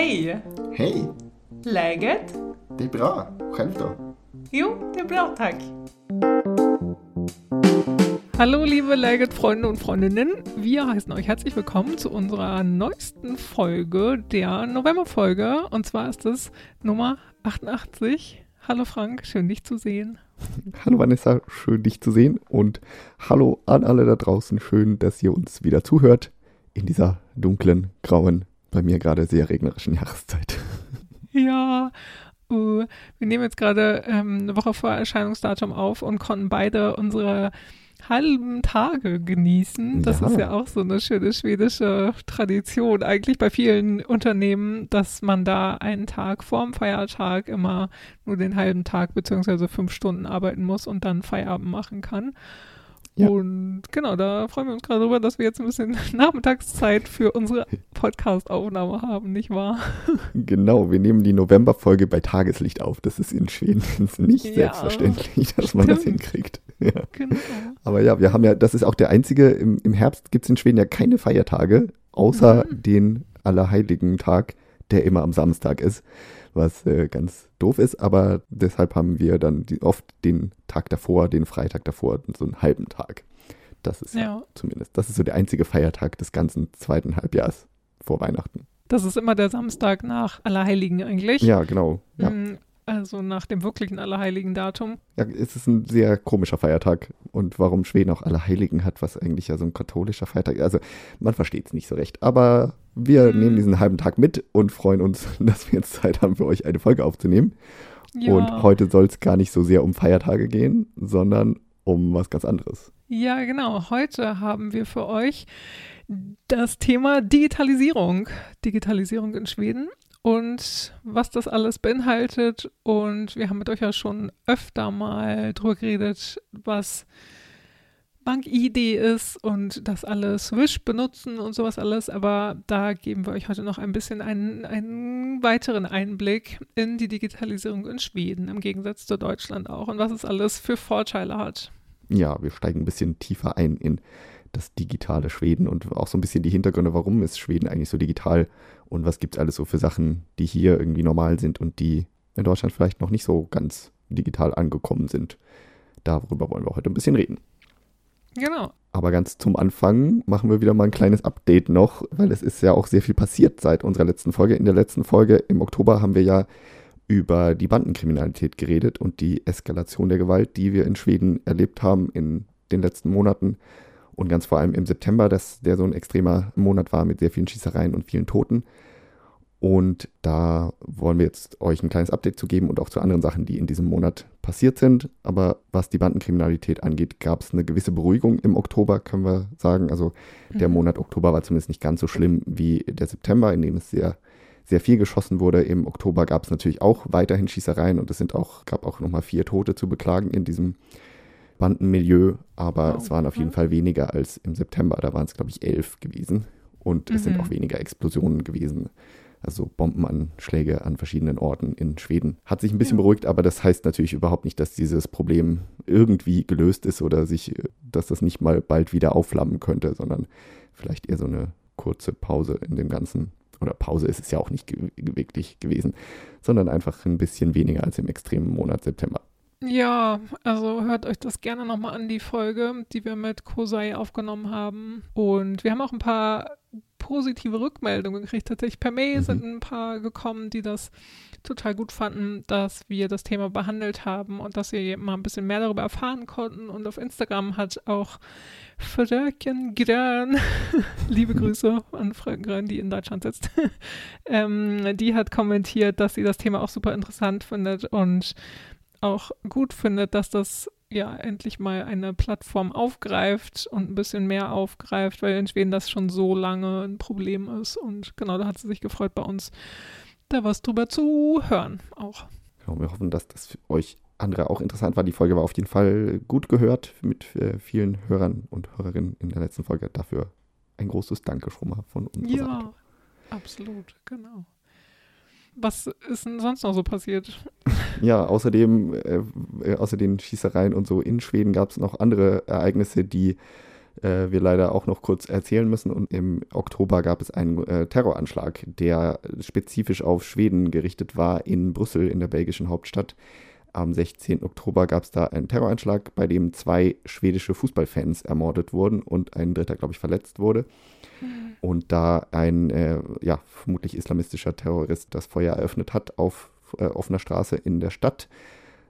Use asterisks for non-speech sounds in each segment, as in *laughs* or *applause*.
Hej! Hej! Läget? Det är bra. Själv då? Jo, det är bra tack. Hallo liebe Läget-Freunde und Freundinnen, wir heißen euch herzlich willkommen zu unserer neuesten Folge, der Novemberfolge. Und zwar ist es Nummer 88. Hallo Frank, schön dich zu sehen. Hallo Vanessa, schön dich zu sehen und hallo an alle da draußen, schön, dass ihr uns wieder zuhört in dieser dunklen, grauen, bei mir gerade sehr regnerischen Jahreszeit. Ja, uh, wir nehmen jetzt gerade ähm, eine Woche vor Erscheinungsdatum auf und konnten beide unsere halben Tage genießen. Das Ja. ist ja auch so eine schöne schwedische Tradition eigentlich bei vielen Unternehmen, dass man da einen Tag vorm Feiertag immer nur den halben Tag beziehungsweise fünf Stunden arbeiten muss und dann Feierabend machen kann. Ja. Und genau, da freuen wir uns gerade drüber, dass wir jetzt ein bisschen *laughs* Nachmittagszeit für unsere Podcast-Aufnahme haben, nicht wahr? *laughs* Genau, wir nehmen die Novemberfolge bei Tageslicht auf. Das ist in Schweden *laughs* nicht Ja, selbstverständlich, dass man das stimmt. hinkriegt. Ja. Genau. Aber ja, wir haben ja, das ist auch der einzige, im, im Herbst gibt es in Schweden ja keine Feiertage, außer Mhm. den Allerheiligen-Tag, der immer am Samstag ist, was äh, ganz doof ist, aber deshalb haben wir dann die, oft den Tag davor, den Freitag davor, so einen halben Tag. Das ist ja. Ja. zumindest, das ist so der einzige Feiertag des ganzen zweiten Halbjahres vor Weihnachten. Das ist immer der Samstag nach Allerheiligen eigentlich. Ja, genau. Ja. Also nach dem wirklichen Allerheiligen-Datum. ja, es ist ein sehr komischer Feiertag und warum Schweden auch Allerheiligen hat, was eigentlich ja so ein katholischer Feiertag ist. Also man versteht es nicht so recht. Aber wir Mhm. nehmen diesen halben Tag mit und freuen uns, *laughs* dass wir jetzt Zeit haben, für euch eine Folge aufzunehmen. Ja. Und heute soll es gar nicht so sehr um Feiertage gehen, sondern um was ganz anderes. Ja, genau. Heute haben wir für euch das Thema Digitalisierung. Digitalisierung in Schweden und was das alles beinhaltet. Und wir haben mit euch ja schon öfter mal drüber geredet, was BankID ist und das alles Wish benutzen und sowas alles. Aber da geben wir euch heute noch ein bisschen einen, einen weiteren Einblick in die Digitalisierung in Schweden, im Gegensatz zu Deutschland auch und was es alles für Vorteile hat. Ja, wir steigen ein bisschen tiefer ein in das digitale Schweden und auch so ein bisschen die Hintergründe, warum ist Schweden eigentlich so digital und was gibt es alles so für Sachen, die hier irgendwie normal sind und die in Deutschland vielleicht noch nicht so ganz digital angekommen sind. Darüber wollen wir heute ein bisschen reden. Genau. Aber ganz zum Anfang machen wir wieder mal ein kleines Update noch, weil es ist ja auch sehr viel passiert seit unserer letzten Folge. In der letzten Folge im Oktober haben wir ja über die Bandenkriminalität geredet und die Eskalation der Gewalt, die wir in Schweden erlebt haben in den letzten Monaten und ganz vor allem im September, dass der so ein extremer Monat war mit sehr vielen Schießereien und vielen Toten. Und da wollen wir jetzt euch ein kleines Update zu geben und auch zu anderen Sachen, die in diesem Monat passiert sind. Aber was die Bandenkriminalität angeht, gab es eine gewisse Beruhigung im Oktober, können wir sagen. Also der Mhm. Monat Oktober war zumindest nicht ganz so schlimm wie der September, in dem es sehr, sehr viel geschossen wurde. Im Oktober gab es natürlich auch weiterhin Schießereien und es sind auch, gab auch nochmal vier Tote zu beklagen in diesem Bandenmilieu. Aber Wow. es waren auf jeden Mhm. Fall weniger als im September. Da waren es, glaube ich, elf gewesen. Und es sind Mhm. auch weniger Explosionen gewesen. Also Bombenanschläge an verschiedenen Orten in Schweden. Hat sich ein bisschen Ja. beruhigt, aber das heißt natürlich überhaupt nicht, dass dieses Problem irgendwie gelöst ist oder sich, dass das nicht mal bald wieder aufflammen könnte, sondern vielleicht eher so eine kurze Pause in dem Ganzen. Oder Pause ist es ja auch nicht ge wirklich gewesen, sondern einfach ein bisschen weniger als im extremen Monat September. Ja, also hört euch das gerne nochmal an, die Folge, die wir mit Kosei aufgenommen haben. Und wir haben auch ein paar positive Rückmeldungen gekriegt. Tatsächlich per Mail Mhm. sind ein paar gekommen, die das total gut fanden, dass wir das Thema behandelt haben und dass sie mal ein bisschen mehr darüber erfahren konnten. Und auf Instagram hat auch Fröken Grön, *laughs* liebe Grüße an Fröken Grön, die in Deutschland sitzt, *laughs* ähm, die hat kommentiert, dass sie das Thema auch super interessant findet und auch gut findet, dass das ja endlich mal eine Plattform aufgreift und ein bisschen mehr aufgreift, weil in Schweden das schon so lange ein Problem ist. Und genau, da hat sie sich gefreut, bei uns da was drüber zu hören auch. Genau, wir hoffen, dass das für euch andere auch interessant war. Die Folge war auf jeden Fall gut gehört mit äh, vielen Hörern und Hörerinnen in der letzten Folge. Dafür ein großes Danke schon mal von uns. Ja, absolut, genau. Was ist denn sonst noch so passiert? *laughs* Ja, außerdem, äh, äh, außer den Schießereien und so in Schweden gab es noch andere Ereignisse, die äh, wir leider auch noch kurz erzählen müssen. Und im Oktober gab es einen äh, Terroranschlag, der spezifisch auf Schweden gerichtet war in Brüssel, in der belgischen Hauptstadt. Am 16. Oktober gab es da einen Terroranschlag, bei dem zwei schwedische Fußballfans ermordet wurden und ein dritter, glaube ich, verletzt wurde. Mhm. Und da ein äh, ja, vermutlich islamistischer Terrorist das Feuer eröffnet hat auf äh, offener Straße in der Stadt.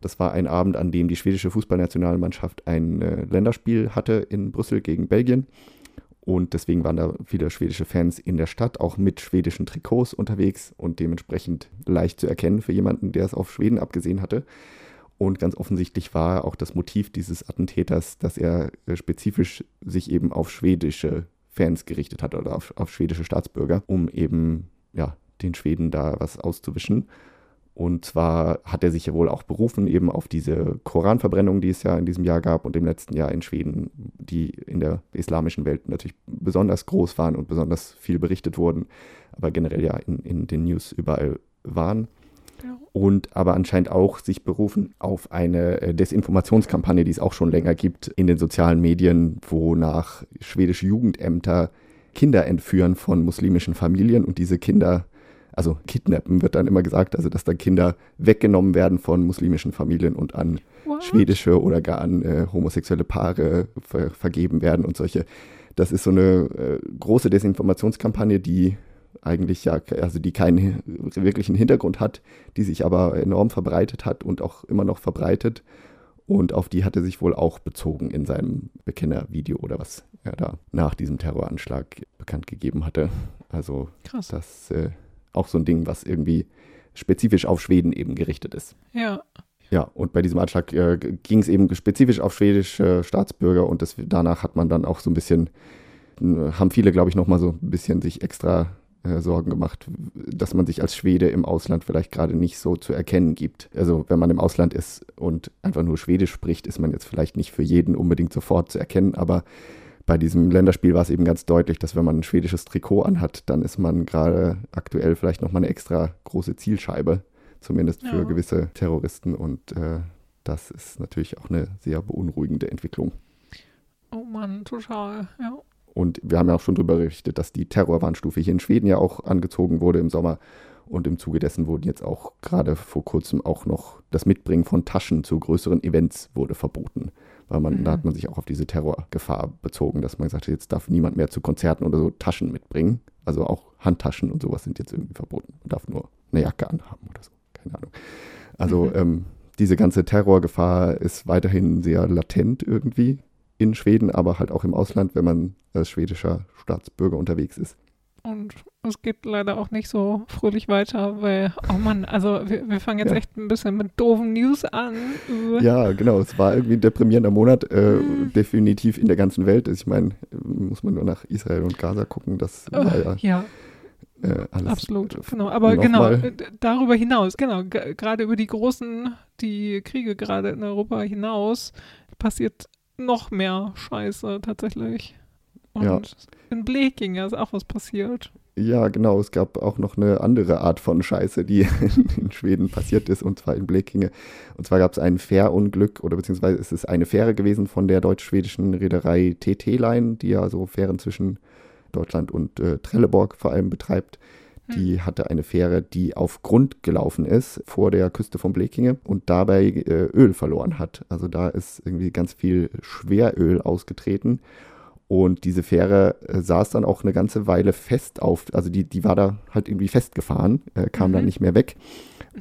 Das war ein Abend, an dem die schwedische Fußballnationalmannschaft ein äh, Länderspiel hatte in Brüssel gegen Belgien. Und deswegen waren da viele schwedische Fans in der Stadt, auch mit schwedischen Trikots unterwegs und dementsprechend leicht zu erkennen für jemanden, der es auf Schweden abgesehen hatte. Und ganz offensichtlich war auch das Motiv dieses Attentäters, dass er äh, spezifisch sich eben auf schwedische Fans gerichtet hat oder auf, auf schwedische Staatsbürger, um eben ja, den Schweden da was auszuwischen. Und zwar hat er sich ja wohl auch berufen eben auf diese Koranverbrennung, die es ja in diesem Jahr gab und im letzten Jahr in Schweden, die in der islamischen Welt natürlich besonders groß waren und besonders viel berichtet wurden, aber generell ja in, in den News überall waren. Ja. Und aber anscheinend auch sich berufen auf eine äh, Desinformationskampagne, die es auch schon länger gibt in den sozialen Medien, wonach schwedische Jugendämter Kinder entführen von muslimischen Familien und diese Kinder also kidnappen wird dann immer gesagt, also dass dann Kinder weggenommen werden von muslimischen Familien und an What? schwedische oder gar an äh, homosexuelle Paare ver vergeben werden und solche. Das ist so eine äh, große Desinformationskampagne, die eigentlich ja, also die keinen wirklichen Hintergrund hat, die sich aber enorm verbreitet hat und auch immer noch verbreitet. Und auf die hat er sich wohl auch bezogen in seinem Bekennervideo oder was er da nach diesem Terroranschlag bekannt gegeben hatte. Also Krass. das äh, auch so ein Ding, was irgendwie spezifisch auf Schweden eben gerichtet ist. Ja. Ja, und bei diesem Anschlag äh, ging es eben spezifisch auf schwedische Staatsbürger und das, danach hat man dann auch so ein bisschen, haben viele, glaube ich, nochmal so ein bisschen sich extra äh, Sorgen gemacht, dass man sich als Schwede im Ausland vielleicht gerade nicht so zu erkennen gibt. Also wenn man im Ausland ist und einfach nur Schwedisch spricht, ist man jetzt vielleicht nicht für jeden unbedingt sofort zu erkennen, aber bei diesem Länderspiel war es eben ganz deutlich, dass wenn man ein schwedisches Trikot anhat, dann ist man gerade aktuell vielleicht nochmal eine extra große Zielscheibe, zumindest für ja. gewisse Terroristen. Und äh, das ist natürlich auch eine sehr beunruhigende Entwicklung. Oh Mann, total, ja. Und wir haben ja auch schon darüber berichtet, dass die Terrorwarnstufe hier in Schweden ja auch angezogen wurde im Sommer. Und im Zuge dessen wurden jetzt auch gerade vor kurzem auch noch das Mitbringen von Taschen zu größeren Events wurde verboten weil man, mhm. da hat man sich auch auf diese Terrorgefahr bezogen, dass man gesagt hat, jetzt darf niemand mehr zu Konzerten oder so Taschen mitbringen. Also auch Handtaschen und sowas sind jetzt irgendwie verboten. Man darf nur eine Jacke anhaben oder so. Keine Ahnung. Also mhm. ähm, diese ganze Terrorgefahr ist weiterhin sehr latent irgendwie in Schweden, aber halt auch im Ausland, wenn man als schwedischer Staatsbürger unterwegs ist. Und es geht leider auch nicht so fröhlich weiter, weil, oh Mann, also wir, wir fangen jetzt ja. echt ein bisschen mit doofen News an. Ja, genau. Es war irgendwie ein deprimierender Monat, äh, hm. definitiv in der ganzen Welt. Ich meine, muss man nur nach Israel und Gaza gucken, das oh, war ja. ja. Äh, Absolut, genau. Aber genau, äh, darüber hinaus, genau, gerade über die großen, die Kriege gerade in Europa hinaus, passiert noch mehr Scheiße tatsächlich. Und ja. in Blekinge ist auch was passiert. Ja, genau. Es gab auch noch eine andere Art von Scheiße, die *laughs* in Schweden passiert ist, und zwar in Blekinge. Und zwar gab es ein Fährunglück, oder beziehungsweise es ist eine Fähre gewesen von der deutsch-schwedischen Reederei TT-Line, die ja so Fähren zwischen Deutschland und äh, Trelleborg vor allem betreibt. Die hm. hatte eine Fähre, die auf Grund gelaufen ist vor der Küste von Blekinge und dabei äh, Öl verloren hat. Also da ist irgendwie ganz viel Schweröl ausgetreten und diese Fähre äh, saß dann auch eine ganze Weile fest auf, also die, die war da halt irgendwie festgefahren, äh, kam mhm. dann nicht mehr weg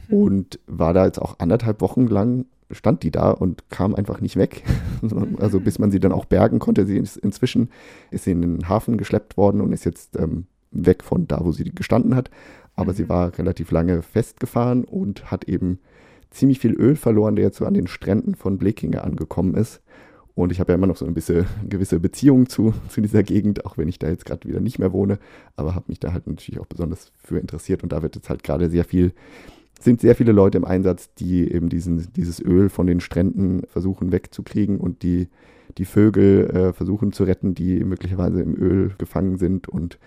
mhm. und war da jetzt auch anderthalb Wochen lang, stand die da und kam einfach nicht weg. *laughs* also bis man sie dann auch bergen konnte. Sie ist inzwischen ist sie in den Hafen geschleppt worden und ist jetzt ähm, weg von da, wo sie gestanden hat. Aber mhm. sie war relativ lange festgefahren und hat eben ziemlich viel Öl verloren, der jetzt so an den Stränden von Blekinge angekommen ist. Und ich habe ja immer noch so ein bisschen gewisse Beziehung zu, *laughs* zu dieser Gegend, auch wenn ich da jetzt gerade wieder nicht mehr wohne, aber habe mich da halt natürlich auch besonders für interessiert. Und da wird jetzt halt gerade sehr viel, sind sehr viele Leute im Einsatz, die eben diesen, dieses Öl von den Stränden versuchen wegzukriegen und die, die Vögel äh, versuchen zu retten, die möglicherweise im Öl gefangen sind. Und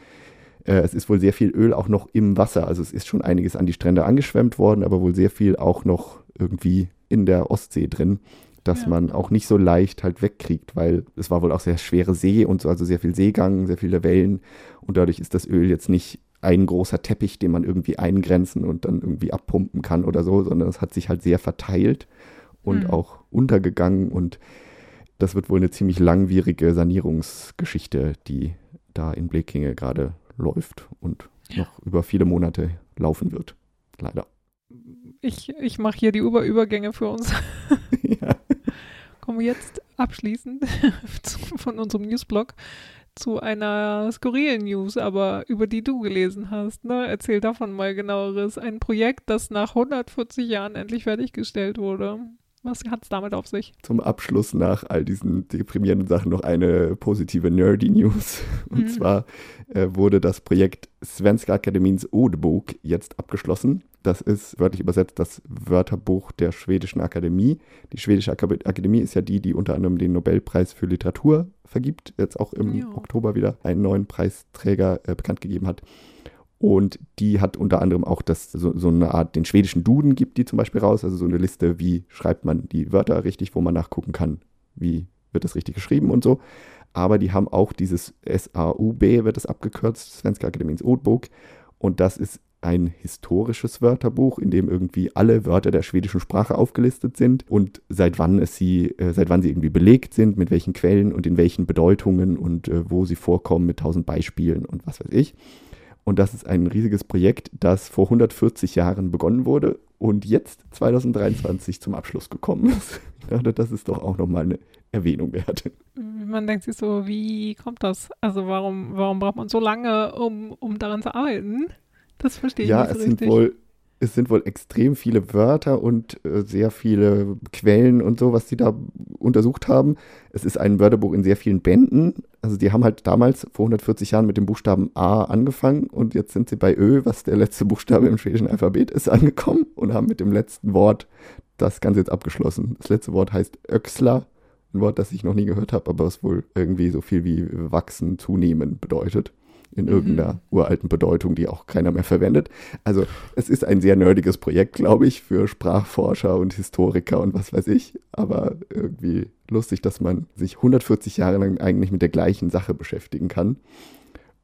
äh, es ist wohl sehr viel Öl auch noch im Wasser. Also es ist schon einiges an die Strände angeschwemmt worden, aber wohl sehr viel auch noch irgendwie in der Ostsee drin dass Ja. man auch nicht so leicht halt wegkriegt, weil es war wohl auch sehr schwere See und so, also sehr viel Seegang, sehr viele Wellen und dadurch ist das Öl jetzt nicht ein großer Teppich, den man irgendwie eingrenzen und dann irgendwie abpumpen kann oder so, sondern es hat sich halt sehr verteilt und Mhm. auch untergegangen und das wird wohl eine ziemlich langwierige Sanierungsgeschichte, die da in Blekinge gerade läuft und noch über viele Monate laufen wird. Leider. Ich, ich mache hier die Über Übergänge für uns. *laughs* *laughs* ja. Kommen wir jetzt abschließend *laughs* von unserem Newsblog zu einer skurrilen News, aber über die du gelesen hast. Ne? Erzähl davon mal genaueres. Ein Projekt, das nach 140 Jahren endlich fertiggestellt wurde. Was hat es damit auf sich? Zum Abschluss nach all diesen deprimierenden Sachen noch eine positive Nerdy News. *laughs* Und Mhm. zwar äh, wurde das Projekt Svenska Akademiens Ordbok jetzt abgeschlossen. Das ist wörtlich übersetzt das Wörterbuch der Schwedischen Akademie. Die Schwedische Akad- Akademie ist ja die, die unter anderem den Nobelpreis für Literatur vergibt. Jetzt auch im Ja. Oktober wieder einen neuen Preisträger äh, bekannt gegeben hat. Und die hat unter anderem auch das, so, so eine Art, den schwedischen Duden gibt die zum Beispiel raus, also so eine Liste, wie schreibt man die Wörter richtig, wo man nachgucken kann, wie wird das richtig geschrieben und so. Aber die haben auch dieses SAUB, wird das abgekürzt, Svenska Akademiens Ordbok. Und das ist ein historisches Wörterbuch, in dem irgendwie alle Wörter der schwedischen Sprache aufgelistet sind und seit wann es sie, äh, seit wann sie irgendwie belegt sind, mit welchen Quellen und in welchen Bedeutungen und äh, wo sie vorkommen mit tausend Beispielen und was weiß ich. Und das ist ein riesiges Projekt, das vor 140 Jahren begonnen wurde und jetzt 2023 zum Abschluss gekommen ist. *laughs* Ich dachte, das ist doch auch nochmal eine Erwähnung wert. Man denkt sich so, wie kommt das? Also warum, warum braucht man so lange, um, um daran zu arbeiten? Das verstehe ich Ja, nicht so es sind richtig. wohl es sind wohl extrem viele Wörter und äh, sehr viele Quellen und so, was die da untersucht haben. Es ist ein Wörterbuch in sehr vielen Bänden. Also die haben halt damals vor 140 Jahren mit dem Buchstaben A angefangen und jetzt sind sie bei Ö, was der letzte Buchstabe im schwedischen Alphabet ist, angekommen und haben mit dem letzten Wort das Ganze jetzt abgeschlossen. Das letzte Wort heißt Öxler, ein Wort, das ich noch nie gehört habe, aber was wohl irgendwie so viel wie wachsen, zunehmen bedeutet. In Mhm. irgendeiner uralten Bedeutung, die auch keiner mehr verwendet. Also es ist ein sehr nerdiges Projekt, glaube ich, für Sprachforscher und Historiker und was weiß ich. Aber irgendwie lustig, dass man sich 140 Jahre lang eigentlich mit der gleichen Sache beschäftigen kann.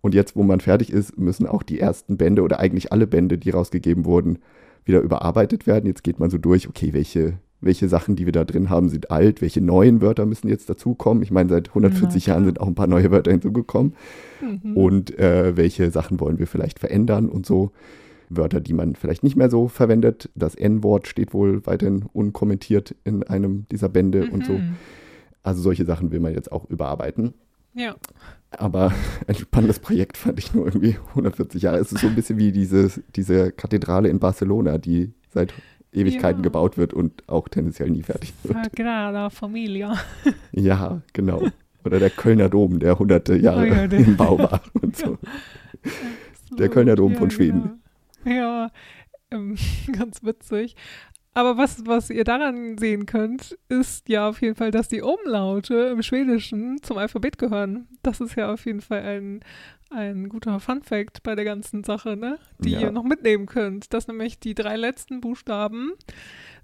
Und jetzt, wo man fertig ist, müssen auch die ersten Bände oder eigentlich alle Bände, die rausgegeben wurden, wieder überarbeitet werden. Jetzt geht man so durch, okay, welche, welche Sachen, die wir da drin haben, sind alt, welche neuen Wörter müssen jetzt dazukommen. Ich meine, seit 140 Na Jahren sind auch ein paar neue Wörter hinzugekommen Mhm. und äh, welche Sachen wollen wir vielleicht verändern und so. Wörter, die man vielleicht nicht mehr so verwendet. Das N-Wort steht wohl weiterhin unkommentiert in einem dieser Bände und so. Mhm. Also solche Sachen will man jetzt auch überarbeiten. Ja. Aber ein spannendes Projekt fand ich nur irgendwie 140 Jahre. Es ist so ein bisschen wie dieses, diese Kathedrale in Barcelona, die seit Ewigkeiten Ja. gebaut wird und auch tendenziell nie fertig wird. Sagrada Familia. *laughs* Ja, genau. Oder der Kölner Dom, der hunderte Jahre Oh ja, im Bau war und so. Der Kölner Dom von Schweden. Genau. Ja, ähm, *laughs* ganz witzig. Aber was, was ihr daran sehen könnt, ist ja auf jeden Fall, dass die Umlaute im Schwedischen zum Alphabet gehören. Das ist ja auf jeden Fall ein, ein guter Fun-Fact bei der ganzen Sache, ne? Die Ja. ihr noch mitnehmen könnt. Dass nämlich die drei letzten Buchstaben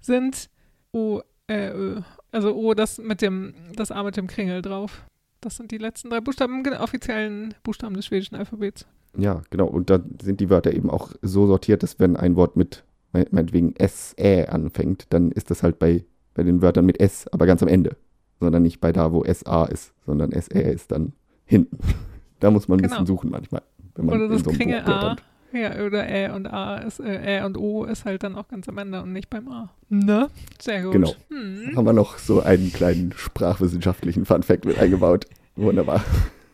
sind O, Ä, Ö. Also O, das mit dem, das A mit dem Kringel drauf. Das sind die letzten drei Buchstaben, genau, offiziellen Buchstaben des schwedischen Alphabets. Ja, genau. Und da sind die Wörter eben auch so sortiert, dass wenn ein Wort mit meinetwegen S, Ä anfängt, dann ist das halt bei, bei den Wörtern mit S, aber ganz am Ende. Sondern nicht bei da, wo SA ist, sondern SE ist dann hinten. *laughs* Da muss man ein Genau. bisschen suchen manchmal, wenn man Oder das in so einem Kringel Buch blättert. A. Ja, oder Ä und A ist, äh, Ä und O ist halt dann auch ganz am Ende und nicht beim A. Ne? Sehr gut. Genau. Hm. Haben wir noch so einen kleinen sprachwissenschaftlichen Funfact mit eingebaut. Wunderbar.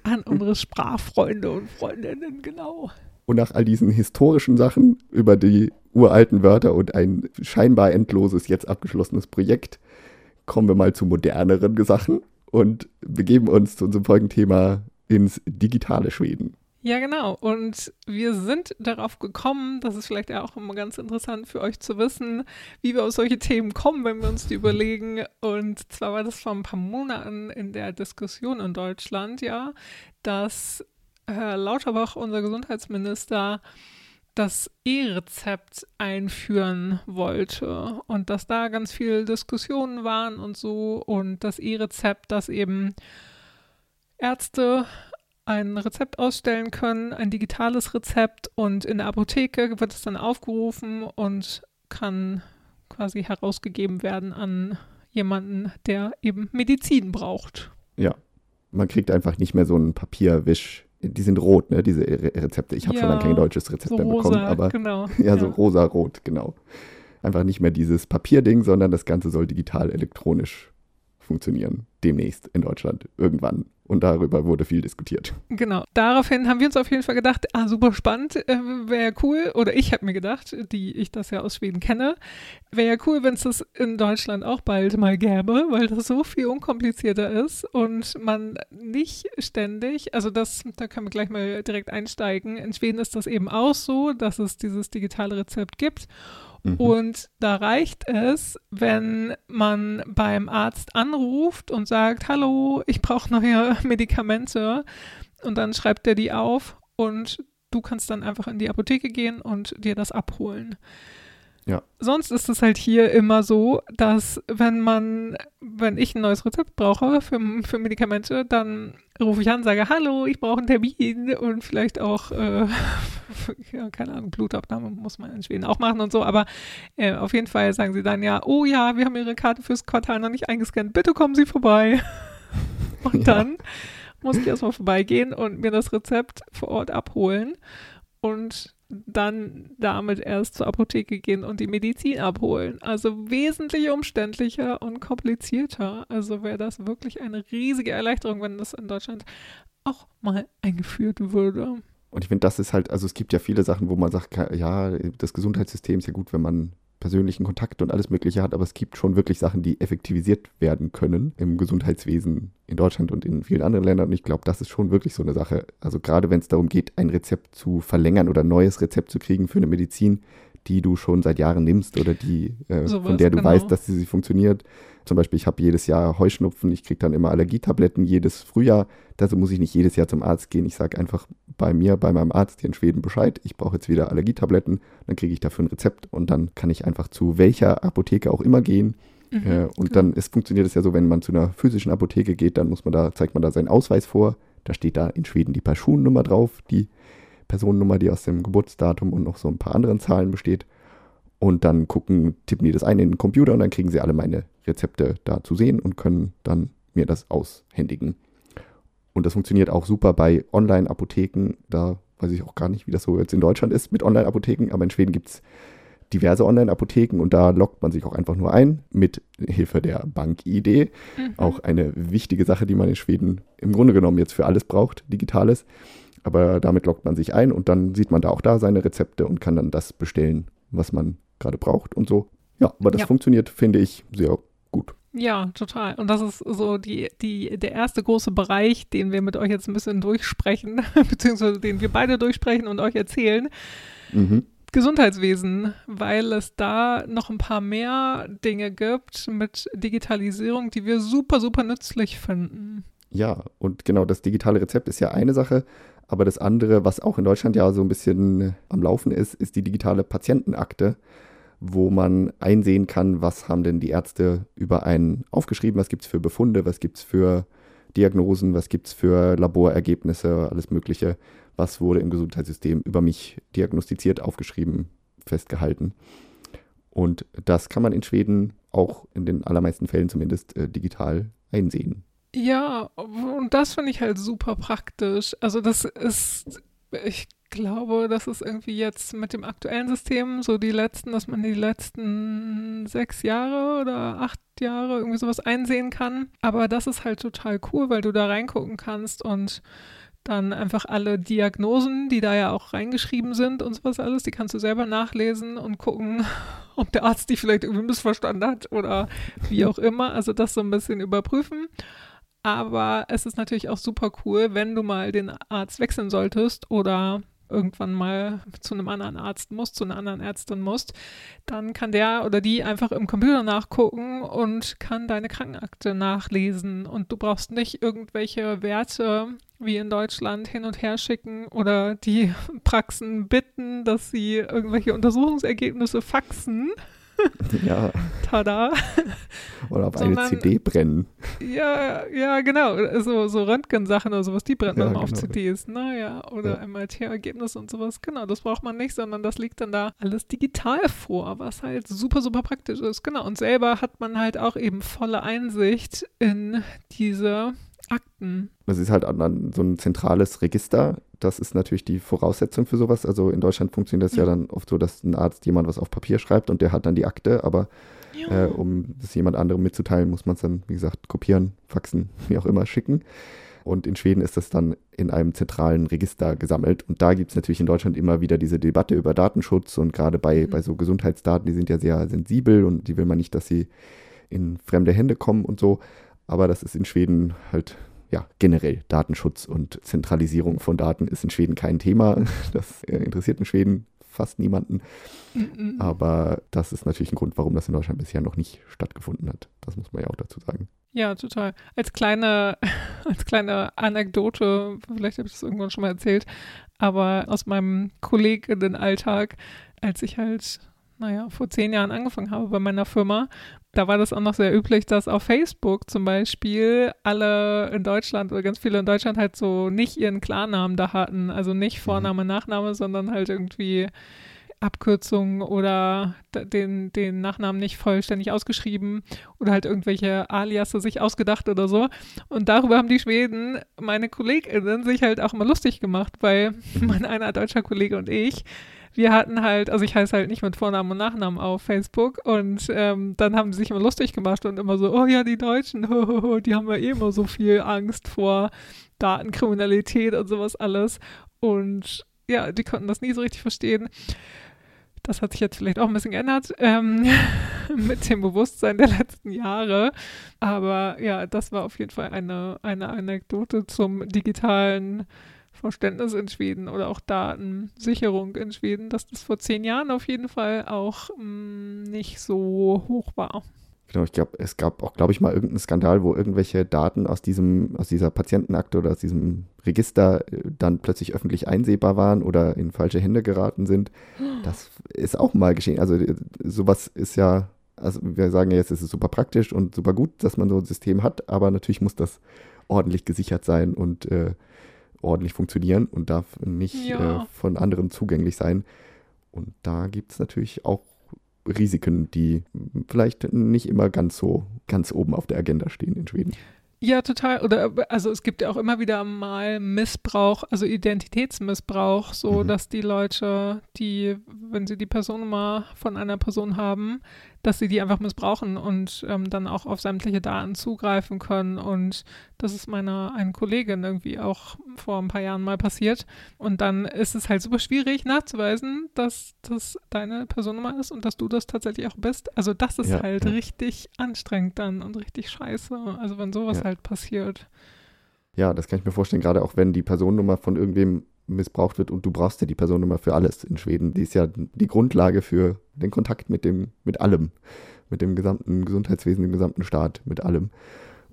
An unsere Sprachfreunde und Freundinnen, genau. Und nach all diesen historischen Sachen über die uralten Wörter und ein scheinbar endloses, jetzt abgeschlossenes Projekt, kommen wir mal zu moderneren Sachen und begeben uns zu unserem folgenden Thema ins digitale Schweden. Ja, genau. Und wir sind darauf gekommen, das ist vielleicht auch immer ganz interessant für euch zu wissen, wie wir auf solche Themen kommen, wenn wir uns die überlegen. Und zwar war das vor ein paar Monaten in der Diskussion in Deutschland, ja, dass Herr Lauterbach, unser Gesundheitsminister, das E-Rezept einführen wollte und dass da ganz viele Diskussionen waren und so und das E-Rezept, dass eben Ärzte ein Rezept ausstellen können, ein digitales Rezept und in der Apotheke wird es dann aufgerufen und kann quasi herausgegeben werden an jemanden, der eben Medizin braucht. Ja, man kriegt einfach nicht mehr so einen Papierwisch. Die sind rot, ne, diese Re Rezepte. Ich habe Ja, schon lange kein deutsches Rezept So mehr rosa, bekommen, aber genau. *laughs* ja, so rosa-rot, genau. Einfach nicht mehr dieses Papierding, sondern das Ganze soll digital elektronisch funktionieren. Demnächst in Deutschland, irgendwann. Und darüber wurde viel diskutiert. Genau. Daraufhin haben wir uns auf jeden Fall gedacht, ah, super spannend, äh, wäre cool, oder ich habe mir gedacht, die ich das ja aus Schweden kenne, wäre ja cool, wenn es das in Deutschland auch bald mal gäbe, weil das so viel unkomplizierter ist und man nicht ständig, also das, da können wir gleich mal direkt einsteigen. In Schweden ist das eben auch so, dass es dieses digitale Rezept gibt. Mhm. Und da reicht es, wenn man beim Arzt anruft und sagt, hallo, ich brauche neue *laughs* Medikamente. Und dann schreibt er die auf und du kannst dann einfach in die Apotheke gehen und dir das abholen. Ja. Sonst ist es halt hier immer so, dass wenn man, wenn ich ein neues Rezept brauche für, für Medikamente, dann rufe ich an, sage, hallo, ich brauche einen Termin und vielleicht auch, äh, *laughs* ja, keine Ahnung, Blutabnahme muss man in Schweden auch machen und so, aber äh, auf jeden Fall sagen sie dann ja, oh ja, wir haben Ihre Karte fürs Quartal noch nicht eingescannt, bitte kommen Sie vorbei. *laughs* Und Ja. dann muss ich erstmal vorbeigehen und mir das Rezept vor Ort abholen und dann damit erst zur Apotheke gehen und die Medizin abholen. Also wesentlich umständlicher und komplizierter. Also wäre das wirklich eine riesige Erleichterung, wenn das in Deutschland auch mal eingeführt würde. Und ich finde, das ist halt, also es gibt ja viele Sachen, wo man sagt, ja, das Gesundheitssystem ist ja gut, wenn man persönlichen Kontakt und alles Mögliche hat, aber es gibt schon wirklich Sachen, die effektivisiert werden können im Gesundheitswesen in Deutschland und in vielen anderen Ländern. Und ich glaube, das ist schon wirklich so eine Sache. Also gerade wenn es darum geht, ein Rezept zu verlängern oder ein neues Rezept zu kriegen für eine Medizin, die du schon seit Jahren nimmst oder die, äh, Sowas, von der du genau. weißt, dass sie, funktioniert. Zum Beispiel, ich habe jedes Jahr Heuschnupfen, ich kriege dann immer Allergietabletten jedes Frühjahr. Dazu muss ich nicht jedes Jahr zum Arzt gehen. Ich sage einfach bei mir, bei meinem Arzt hier in Schweden Bescheid, ich brauche jetzt wieder Allergietabletten, dann kriege ich dafür ein Rezept und dann kann ich einfach zu welcher Apotheke auch immer gehen. Mhm, äh, und dann ist, funktioniert es ja so, wenn man zu einer physischen Apotheke geht, dann muss man da, zeigt man da seinen Ausweis vor. Da steht da in Schweden die Personennummer drauf, die Personennummer, die aus dem Geburtsdatum und noch so ein paar anderen Zahlen besteht. Und dann gucken, tippen die das ein in den Computer und dann kriegen sie alle meine Rezepte da zu sehen und können dann mir das aushändigen. Und das funktioniert auch super bei Online-Apotheken. Da weiß ich auch gar nicht, wie das so jetzt in Deutschland ist mit Online-Apotheken, aber in Schweden gibt es diverse Online-Apotheken und da loggt man sich auch einfach nur ein mit Hilfe der Bank-ID. Mhm. Auch eine wichtige Sache, die man in Schweden im Grunde genommen jetzt für alles braucht, digitales. Aber damit loggt man sich ein und dann sieht man da auch da seine Rezepte und kann dann das bestellen, was man gerade braucht und so. Ja, aber das Ja. funktioniert, finde ich, sehr gut. Ja, total. Und das ist so die, die, der erste große Bereich, den wir mit euch jetzt ein bisschen durchsprechen, *laughs* beziehungsweise den wir beide durchsprechen und euch erzählen. Mhm. Gesundheitswesen, weil es da noch ein paar mehr Dinge gibt mit Digitalisierung, die wir super, super nützlich finden. Ja, und genau, das digitale Rezept ist ja eine Sache, aber das andere, was auch in Deutschland ja so ein bisschen äh, am Laufen ist, ist die digitale Patientenakte, wo man einsehen kann, was haben denn die Ärzte über einen aufgeschrieben, was gibt es für Befunde, was gibt es für Diagnosen, was gibt es für Laborergebnisse, alles Mögliche, was wurde im Gesundheitssystem über mich diagnostiziert, aufgeschrieben, festgehalten. Und das kann man in Schweden auch in den allermeisten Fällen zumindest äh, digital einsehen. Ja, und das finde ich halt super praktisch. Also das ist, ich glaube, das ist irgendwie jetzt mit dem aktuellen System so die letzten, dass man die letzten sechs Jahre oder acht Jahre irgendwie sowas einsehen kann. Aber das ist halt total cool, weil du da reingucken kannst und dann einfach alle Diagnosen, die da ja auch reingeschrieben sind und sowas alles, die kannst du selber nachlesen und gucken, *laughs* ob der Arzt die vielleicht irgendwie missverstanden hat oder wie auch immer. Also das so ein bisschen überprüfen. Aber es ist natürlich auch super cool, wenn du mal den Arzt wechseln solltest oder irgendwann mal zu einem anderen Arzt musst, zu einer anderen Ärztin musst, dann kann der oder die einfach im Computer nachgucken und kann deine Krankenakte nachlesen. Und du brauchst nicht irgendwelche Werte wie in Deutschland hin und her schicken oder die *laughs* Praxen bitten, dass sie irgendwelche Untersuchungsergebnisse faxen. *laughs* Ja. Tada. Oder auf Sondern- eine CD brennen. Ja, ja, genau. So, so Röntgensachen oder sowas, die brennt man Ja, immer auf genau. CDs, naja, oder Ja. MRT-Ergebnisse und sowas. Genau, das braucht man nicht, sondern das liegt dann da alles digital vor, was halt super, super praktisch ist. Genau, und selber hat man halt auch eben volle Einsicht in diese Akten. Das ist halt so ein zentrales Register. Das ist natürlich die Voraussetzung für sowas. Also in Deutschland funktioniert das ja, Ja. dann oft so, dass ein Arzt jemand was auf Papier schreibt und der hat dann die Akte, aber äh, um das jemand anderem mitzuteilen, muss man es dann, wie gesagt, kopieren, faxen, *laughs* wie auch immer, schicken. Und in Schweden ist das dann in einem zentralen Register gesammelt. Und da gibt es natürlich in Deutschland immer wieder diese Debatte über Datenschutz und gerade bei, Mhm. bei so Gesundheitsdaten, die sind ja sehr sensibel und die will man nicht, dass sie in fremde Hände kommen und so. Aber das ist in Schweden halt, ja, generell Datenschutz und Zentralisierung von Daten ist in Schweden kein Thema. *laughs* Das äh, interessiert in Schweden fast niemanden. Aber das ist natürlich ein Grund, warum das in Deutschland bisher noch nicht stattgefunden hat. Das muss man ja auch dazu sagen. Ja, total. Als kleine, *laughs* als kleine Anekdote, vielleicht habe ich das irgendwann schon mal erzählt, aber aus meinem Kolleginnenalltag, als ich halt, naja, vor zehn Jahren angefangen habe bei meiner Firma, da war das auch noch sehr üblich, dass auf Facebook zum Beispiel alle in Deutschland oder ganz viele in Deutschland halt so nicht ihren Klarnamen da hatten. Also nicht Vorname, Nachname, sondern halt irgendwie Abkürzungen oder den, den Nachnamen nicht vollständig ausgeschrieben oder halt irgendwelche Aliasse sich ausgedacht oder so. Und darüber haben die Schweden, meine KollegInnen, sich halt auch immer lustig gemacht, weil mein einer deutscher Kollege und ich, wir hatten halt, also ich heiße halt nicht mit Vornamen und Nachnamen auf Facebook und ähm, dann haben sie sich immer lustig gemacht und immer so, oh ja, die Deutschen, *laughs* die haben ja eh immer so viel Angst vor Datenkriminalität und sowas alles. Und ja, die konnten das nie so richtig verstehen. Das hat sich jetzt vielleicht auch ein bisschen geändert ähm, *laughs* mit dem Bewusstsein der letzten Jahre. Aber ja, das war auf jeden Fall eine, eine Anekdote zum digitalen Verständnis in Schweden oder auch Datensicherung in Schweden, dass das vor zehn Jahren auf jeden Fall auch mh, nicht so hoch war. Genau, ich glaube, es gab auch, glaube ich, mal irgendeinen Skandal, wo irgendwelche Daten aus diesem, aus dieser Patientenakte oder aus diesem Register äh, dann plötzlich öffentlich einsehbar waren oder in falsche Hände geraten sind. Das ist auch mal geschehen. Also äh, sowas ist ja, also wir sagen ja jetzt, es ist super praktisch und super gut, dass man so ein System hat, aber natürlich muss das ordentlich gesichert sein und äh, ordentlich funktionieren und darf nicht Ja. äh, von anderen zugänglich sein. Und da gibt es natürlich auch Risiken, die vielleicht nicht immer ganz so ganz oben auf der Agenda stehen in Schweden. Ja, total. Oder also es gibt ja auch immer wieder mal Missbrauch, also Identitätsmissbrauch, so Mhm. dass die Leute, die, wenn sie die Personnummer von einer Person haben, dass sie die einfach missbrauchen und ähm, dann auch auf sämtliche Daten zugreifen können. Und das ist meiner einen Kollegin irgendwie auch vor ein paar Jahren mal passiert. Und dann ist es halt super schwierig nachzuweisen, dass das deine Personnummer ist und dass du das tatsächlich auch bist. Also das ist Ja, halt ja. richtig anstrengend dann und richtig scheiße. Also wenn sowas Ja. halt passiert. Ja, das kann ich mir vorstellen, gerade auch wenn die Personennummer von irgendwem missbraucht wird und du brauchst ja die Personennummer für alles in Schweden. Die ist ja die Grundlage für den Kontakt mit dem, mit allem, mit dem gesamten Gesundheitswesen, dem gesamten Staat, mit allem.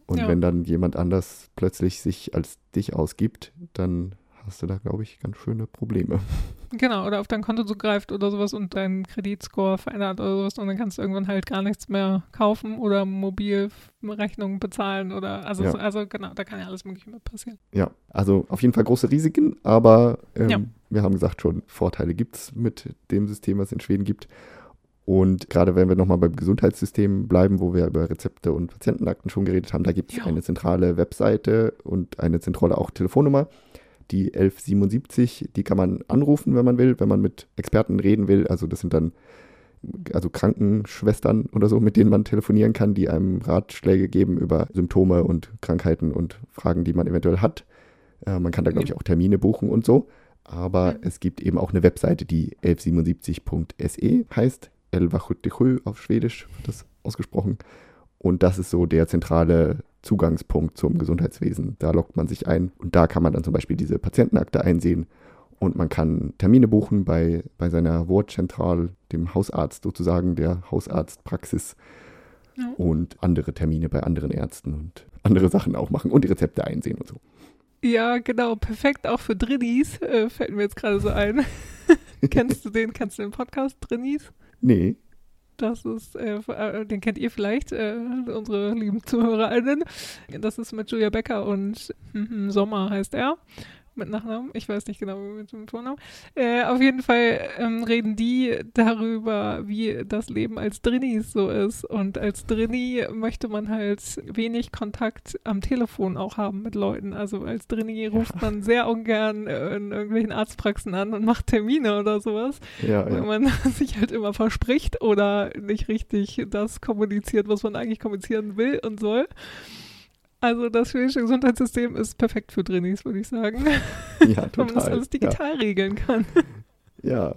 Und Ja. wenn dann jemand anders plötzlich sich als dich ausgibt, dann hast du da, glaube ich, ganz schöne Probleme. *laughs* Genau, oder auf dein Konto zugreift oder sowas und deinen Kreditscore verändert oder sowas und dann kannst du irgendwann halt gar nichts mehr kaufen oder Mobilrechnungen bezahlen oder also, Ja. so, also genau, da kann ja alles mögliche mit passieren. Ja, also auf jeden Fall große Risiken, aber ähm, Ja. wir haben gesagt schon, Vorteile gibt es mit dem System, was es in Schweden gibt. Und gerade wenn wir nochmal beim Gesundheitssystem bleiben, wo wir über Rezepte und Patientenakten schon geredet haben, da gibt es Ja. eine zentrale Webseite und eine zentrale auch Telefonnummer, die 1177, die kann man anrufen, wenn man will, wenn man mit Experten reden will. Also das sind dann also Krankenschwestern oder so, mit denen man telefonieren kann, die einem Ratschläge geben über Symptome und Krankheiten und Fragen, die man eventuell hat. Äh, man kann da, glaube ich, auch Termine buchen und so. Aber Mhm. es gibt eben auch eine Webseite, die 1177.se heißt. 1177 auf Schwedisch wird das ausgesprochen. Und das ist so der zentrale Zugangspunkt zum Gesundheitswesen. Da loggt man sich ein und da kann man dann zum Beispiel diese Patientenakte einsehen Und man kann Termine buchen bei, bei seiner Wortzentral, dem Hausarzt sozusagen, der Hausarztpraxis Ja. und andere Termine bei anderen Ärzten und andere Sachen auch machen und die Rezepte einsehen und so. Ja, genau, perfekt auch für Drinnies, äh, fällt mir jetzt gerade so ein. *laughs* kennst du den, kennst du den Podcast Drinnies? Nee, Das ist, äh, äh, den kennt ihr vielleicht, äh, unsere lieben ZuhörerInnen. Das ist mit Julia Becker und mhm, Sommer heißt er. Mit Nachnamen. Ich weiß nicht genau, mit dem Vornamen. Äh, auf jeden Fall ähm, reden die darüber, wie das Leben als Drinnies so ist. Und als Drinni möchte man halt wenig Kontakt am Telefon auch haben mit Leuten. Also als Drinni ruft man sehr ungern in irgendwelchen Arztpraxen an und macht Termine oder sowas ja, weil ja. man *laughs* sich halt immer verspricht oder nicht richtig das kommuniziert, was man eigentlich kommunizieren will und soll. Also das schwedische Gesundheitssystem ist perfekt für Drinnies, würde ich sagen. ja, *laughs* Weil man das total. alles digital regeln kann. Ja. ja.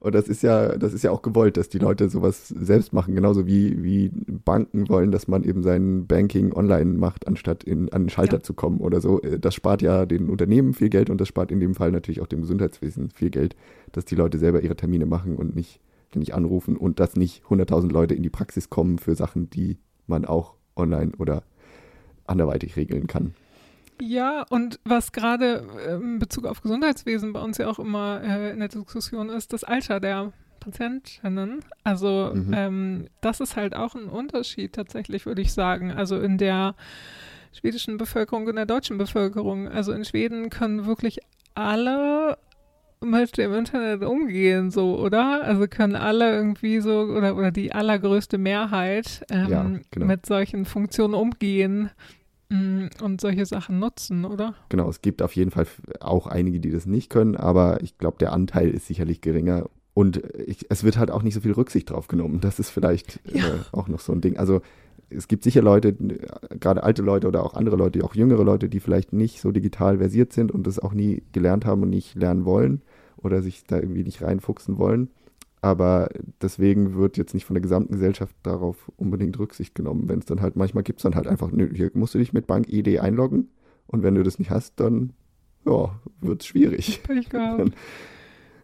Und das ist ja, das ist ja auch gewollt, dass die Leute sowas selbst machen, genauso wie, wie Banken wollen, dass man eben sein Banking online macht, anstatt in, an den Schalter Ja. zu kommen oder so. Äh, Das spart ja den Unternehmen viel Geld und das spart in dem Fall natürlich auch dem Gesundheitswesen viel Geld, dass die Leute selber ihre Termine machen und nicht, nicht anrufen und dass nicht 100.000 Leute in die Praxis kommen für Sachen, die man auch online oder anderweitig regeln kann. Ja, und was gerade äh, in Bezug auf Gesundheitswesen bei uns ja auch immer äh, in der Diskussion ist, das Alter der Patientinnen. Also Mhm. ähm, das ist halt auch ein Unterschied tatsächlich, würde ich sagen. Also in der schwedischen Bevölkerung und der deutschen Bevölkerung. Also in Schweden können wirklich alle mit dem Internet umgehen, so, oder? Also können alle irgendwie so, oder, oder die allergrößte Mehrheit ähm, Ja, genau. mit solchen Funktionen umgehen mm, und solche Sachen nutzen, oder? Genau, es gibt auf jeden Fall auch einige, die das nicht können, aber ich glaube, der Anteil ist sicherlich geringer. Und ich, es wird halt auch nicht so viel Rücksicht drauf genommen. Das ist vielleicht Ja. äh, auch noch so ein Ding. Also es gibt sicher Leute, äh, gerade alte Leute oder auch andere Leute, auch jüngere Leute, die vielleicht nicht so digital versiert sind und das auch nie gelernt haben und nicht lernen wollen oder sich da irgendwie nicht reinfuchsen wollen. Aber deswegen wird jetzt nicht von der gesamten Gesellschaft darauf unbedingt Rücksicht genommen. Wenn es dann halt, manchmal gibt es dann halt einfach, nö, hier musst du dich mit Bank-ID einloggen und wenn du das nicht hast, dann ja, wird es schwierig. Pech gehabt. *laughs*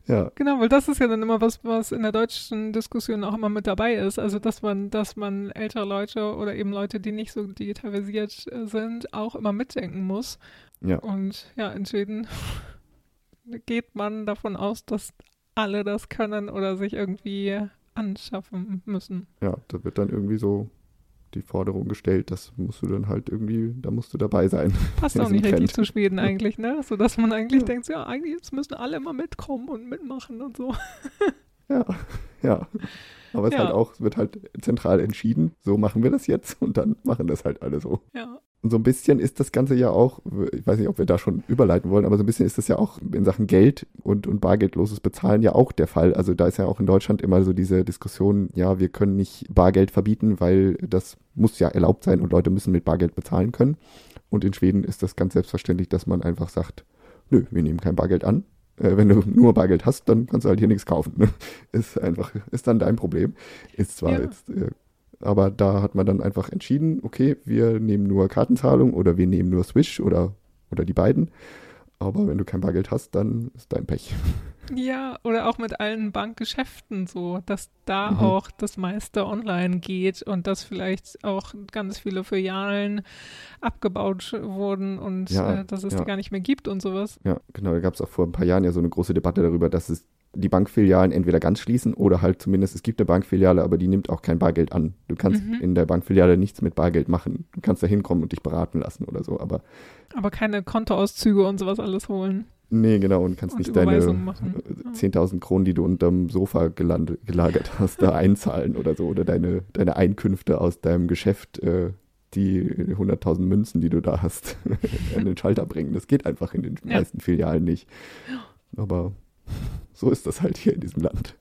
Ja, Genau, weil das ist ja dann immer was, was in der deutschen Diskussion auch immer mit dabei ist. Also, dass man, dass man ältere Leute oder eben Leute, die nicht so digitalisiert äh, sind, auch immer mitdenken muss. Ja. Und ja, in Schweden geht man davon aus, dass alle das können oder sich irgendwie anschaffen müssen. ja, da wird dann irgendwie so die Forderung gestellt, das musst du dann halt irgendwie, da musst du dabei sein. *laughs* Passt auch nicht richtig Trend. zu Schweden eigentlich, ne? So dass man eigentlich Ja. denkt, ja, eigentlich jetzt müssen alle immer mitkommen und mitmachen und so. Ja, ja. Aber es Ja. halt auch, es wird halt zentral entschieden, so machen wir das jetzt und dann machen das halt alle so. Ja. Und so ein bisschen ist das Ganze ja auch, ich weiß nicht, ob wir da schon überleiten wollen, aber so ein bisschen ist das ja auch in Sachen Geld und, und bargeldloses Bezahlen ja auch der Fall. Also da ist ja auch in Deutschland immer so diese Diskussion, ja, wir können nicht Bargeld verbieten, weil das muss ja erlaubt sein und Leute müssen mit Bargeld bezahlen können. Und in Schweden ist das ganz selbstverständlich, dass man einfach sagt, nö, wir nehmen kein Bargeld an. Äh, wenn du nur Bargeld hast, dann kannst du halt hier nichts kaufen. Ne? Ist einfach, ist dann dein Problem. Ist zwar Ja. jetzt äh, aber da hat man dann einfach entschieden, okay, wir nehmen nur Kartenzahlung oder wir nehmen nur Swish oder, oder die beiden. Aber wenn du kein Bargeld hast, dann ist dein Pech. Ja, oder auch mit allen Bankgeschäften so, dass da Mhm. auch das meiste online geht und dass vielleicht auch ganz viele Filialen abgebaut wurden und Ja, äh, dass es ja. die gar nicht mehr gibt und sowas. Ja, genau. Da gab es auch vor ein paar Jahren ja so eine große Debatte darüber, dass es die Bankfilialen entweder ganz schließen oder halt zumindest, es gibt eine Bankfiliale, aber die nimmt auch kein Bargeld an. Du kannst Mhm. in der Bankfiliale nichts mit Bargeld machen. Du kannst da hinkommen und dich beraten lassen oder so, aber Aber keine Kontoauszüge und sowas alles holen nee, genau, und kannst und nicht deine Überweisungen machen. *laughs* äh, 10.000 Kronen, die du unterm Sofa gelagert hast, da einzahlen oder so. Oder deine, deine Einkünfte aus deinem Geschäft, äh, die 100.000 Münzen, die du da hast, *laughs* an den Schalter bringen. Das geht einfach in den Ja. meisten Filialen nicht. Aber so ist das halt hier in diesem Land.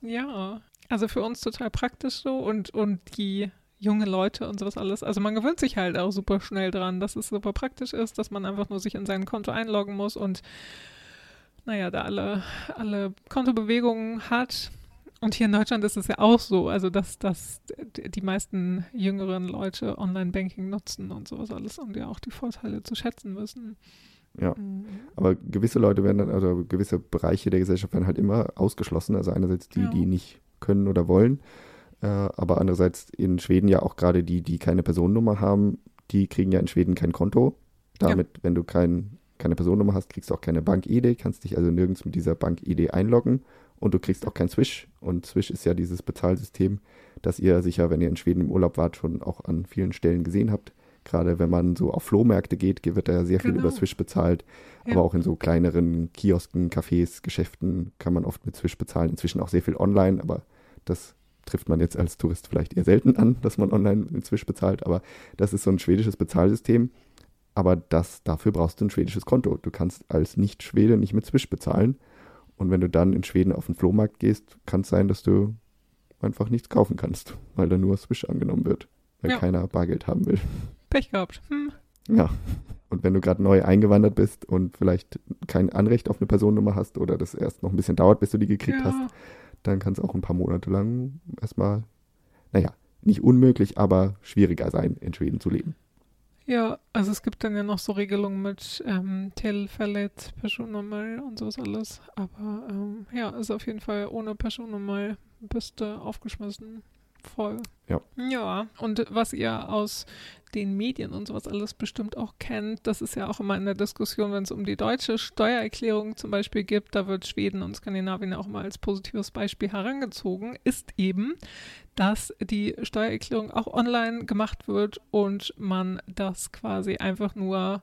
Ja, also für uns total praktisch so und, und die junge Leute und sowas alles. Also man gewöhnt sich halt auch super schnell dran, dass es super praktisch ist, dass man einfach nur sich in sein Konto einloggen muss und naja, da alle, alle Kontobewegungen hat. Und hier in Deutschland ist es ja auch so, also dass, dass die meisten jüngeren Leute Online-Banking nutzen und sowas alles und ja auch die Vorteile zu schätzen wissen. Ja. Aber gewisse Leute werden dann, also gewisse Bereiche der Gesellschaft werden halt immer ausgeschlossen. Also einerseits die, Ja. die nicht können oder wollen, äh, aber andererseits in Schweden ja auch gerade die, die keine Personennummer haben, die kriegen ja in Schweden kein Konto. Damit, wenn du kein, keine Personennummer hast, kriegst du auch keine Bank-ID, kannst dich also nirgends mit dieser Bank-ID einloggen und du kriegst auch kein Swish. Und Swish ist ja dieses Bezahlsystem, das ihr sicher, wenn ihr in Schweden im Urlaub wart, schon auch an vielen Stellen gesehen habt. Gerade wenn man so auf Flohmärkte geht, wird da ja sehr viel Genau. über Swish bezahlt. Ja. Aber auch in so kleineren Kiosken, Cafés, Geschäften kann man oft mit Swish bezahlen. Inzwischen auch sehr viel online, aber das trifft man jetzt als Tourist vielleicht eher selten an, dass man online mit Swish bezahlt. Aber das ist so ein schwedisches Bezahlsystem. Aber das, dafür brauchst du ein schwedisches Konto. Du kannst als Nicht-Schwede nicht mit Swish bezahlen. Und wenn du dann in Schweden auf den Flohmarkt gehst, kann es sein, dass du einfach nichts kaufen kannst, weil da nur Swish angenommen wird, weil Ja. keiner Bargeld haben will. Pech gehabt. Hm. Ja. Und wenn du gerade neu eingewandert bist und vielleicht kein Anrecht auf eine Personennummer hast oder das erst noch ein bisschen dauert, bis du die gekriegt hast, Ja. Dann kann es auch ein paar Monate lang erstmal, naja, nicht unmöglich, aber schwieriger sein, in Schweden zu leben. ja, also es gibt dann ja noch so Regelungen mit ähm, Tillfälligt Personnummer und sowas alles. Aber ähm, ja, ist auf jeden Fall ohne Personnummer bist du aufgeschmissen. Voll. Ja. Ja, und was ihr aus den Medien und sowas alles bestimmt auch kennt, das ist ja auch immer in der Diskussion, wenn es um die deutsche Steuererklärung zum Beispiel gibt, da wird Schweden und Skandinavien auch immer als positives Beispiel herangezogen, ist eben, dass die Steuererklärung auch online gemacht wird und man das quasi einfach nur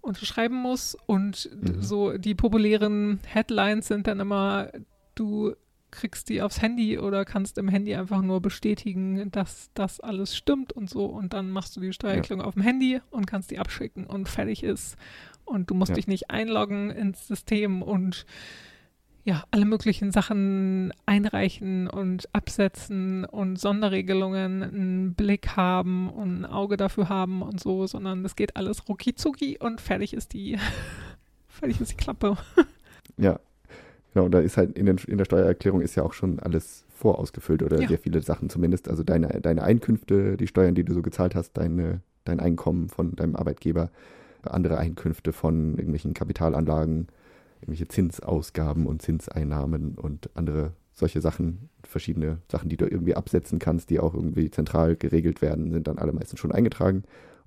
unterschreiben muss und Mhm. so die populären Headlines sind dann immer, du kriegst die aufs Handy oder kannst im Handy einfach nur bestätigen, dass das alles stimmt und so und dann machst du die Steuererklärung auf dem Handy und kannst die abschicken und fertig ist und du musst Ja. dich nicht einloggen ins System und ja, alle möglichen Sachen einreichen und absetzen und Sonderregelungen einen Blick haben und ein Auge dafür haben und so, sondern das geht alles rucki zucki und fertig ist die, *laughs* fertig ist die Klappe. Ja, genau, da ist halt in, den, in der Steuererklärung ist ja auch schon alles vorausgefüllt oder Ja. sehr viele Sachen zumindest. Also deine, deine Einkünfte, die Steuern, die du so gezahlt hast, deine, dein Einkommen von deinem Arbeitgeber, andere Einkünfte von irgendwelchen Kapitalanlagen, irgendwelche Zinsausgaben und Zinseinnahmen und andere solche Sachen, verschiedene Sachen, die du irgendwie absetzen kannst, die auch irgendwie zentral geregelt werden, sind dann alle meistens schon eingetragen.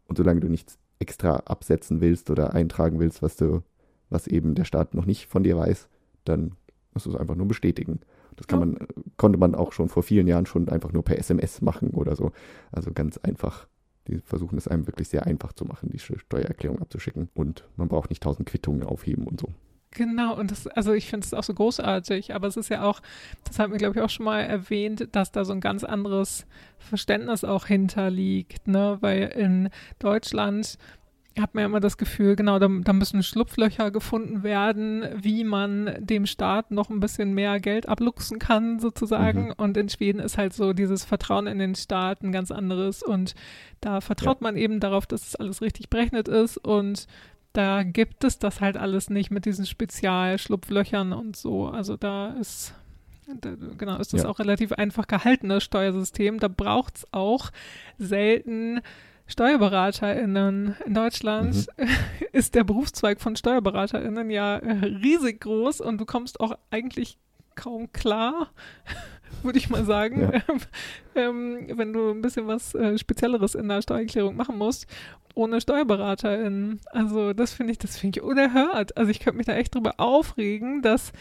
Und solange du nichts extra absetzen willst oder eintragen willst, was du, was eben der Staat noch nicht von dir weiß, dann musst du es einfach nur bestätigen. Das kann man, konnte man auch schon vor vielen Jahren schon einfach nur per SMS machen oder so. Also ganz einfach. Die versuchen es einem wirklich sehr einfach zu machen, die Steuererklärung abzuschicken. Und man braucht nicht tausend Quittungen aufheben und so. Genau, und das, also ich finde es auch so großartig, aber es ist ja auch, das haben wir, glaube ich, auch schon mal erwähnt, dass da so ein ganz anderes Verständnis auch hinterliegt, ne? Weil in Deutschland man ja immer das Gefühl, genau, da, da müssen Schlupflöcher gefunden werden, wie man dem Staat noch ein bisschen mehr Geld abluchsen kann, sozusagen. Mhm. Und in Schweden ist halt so dieses Vertrauen in den Staat ein ganz anderes. Und da vertraut man eben darauf, dass es alles richtig berechnet ist und da gibt es das halt alles nicht mit diesen Spezialschlupflöchern und so. Also da ist, genau, ist das Ja. auch relativ einfach gehaltenes Steuersystem. Da braucht es auch selten SteuerberaterInnen. In Deutschland *laughs* ist der Berufszweig von SteuerberaterInnen ja äh, riesig groß und du kommst auch eigentlich kaum klar, *laughs* würde ich mal sagen, Ja. *laughs* ähm, wenn du ein bisschen was äh, Spezielleres in der Steuererklärung machen musst, ohne SteuerberaterInnen. Also das finde ich, das finde ich unerhört. Also ich könnte mich da echt drüber aufregen, dass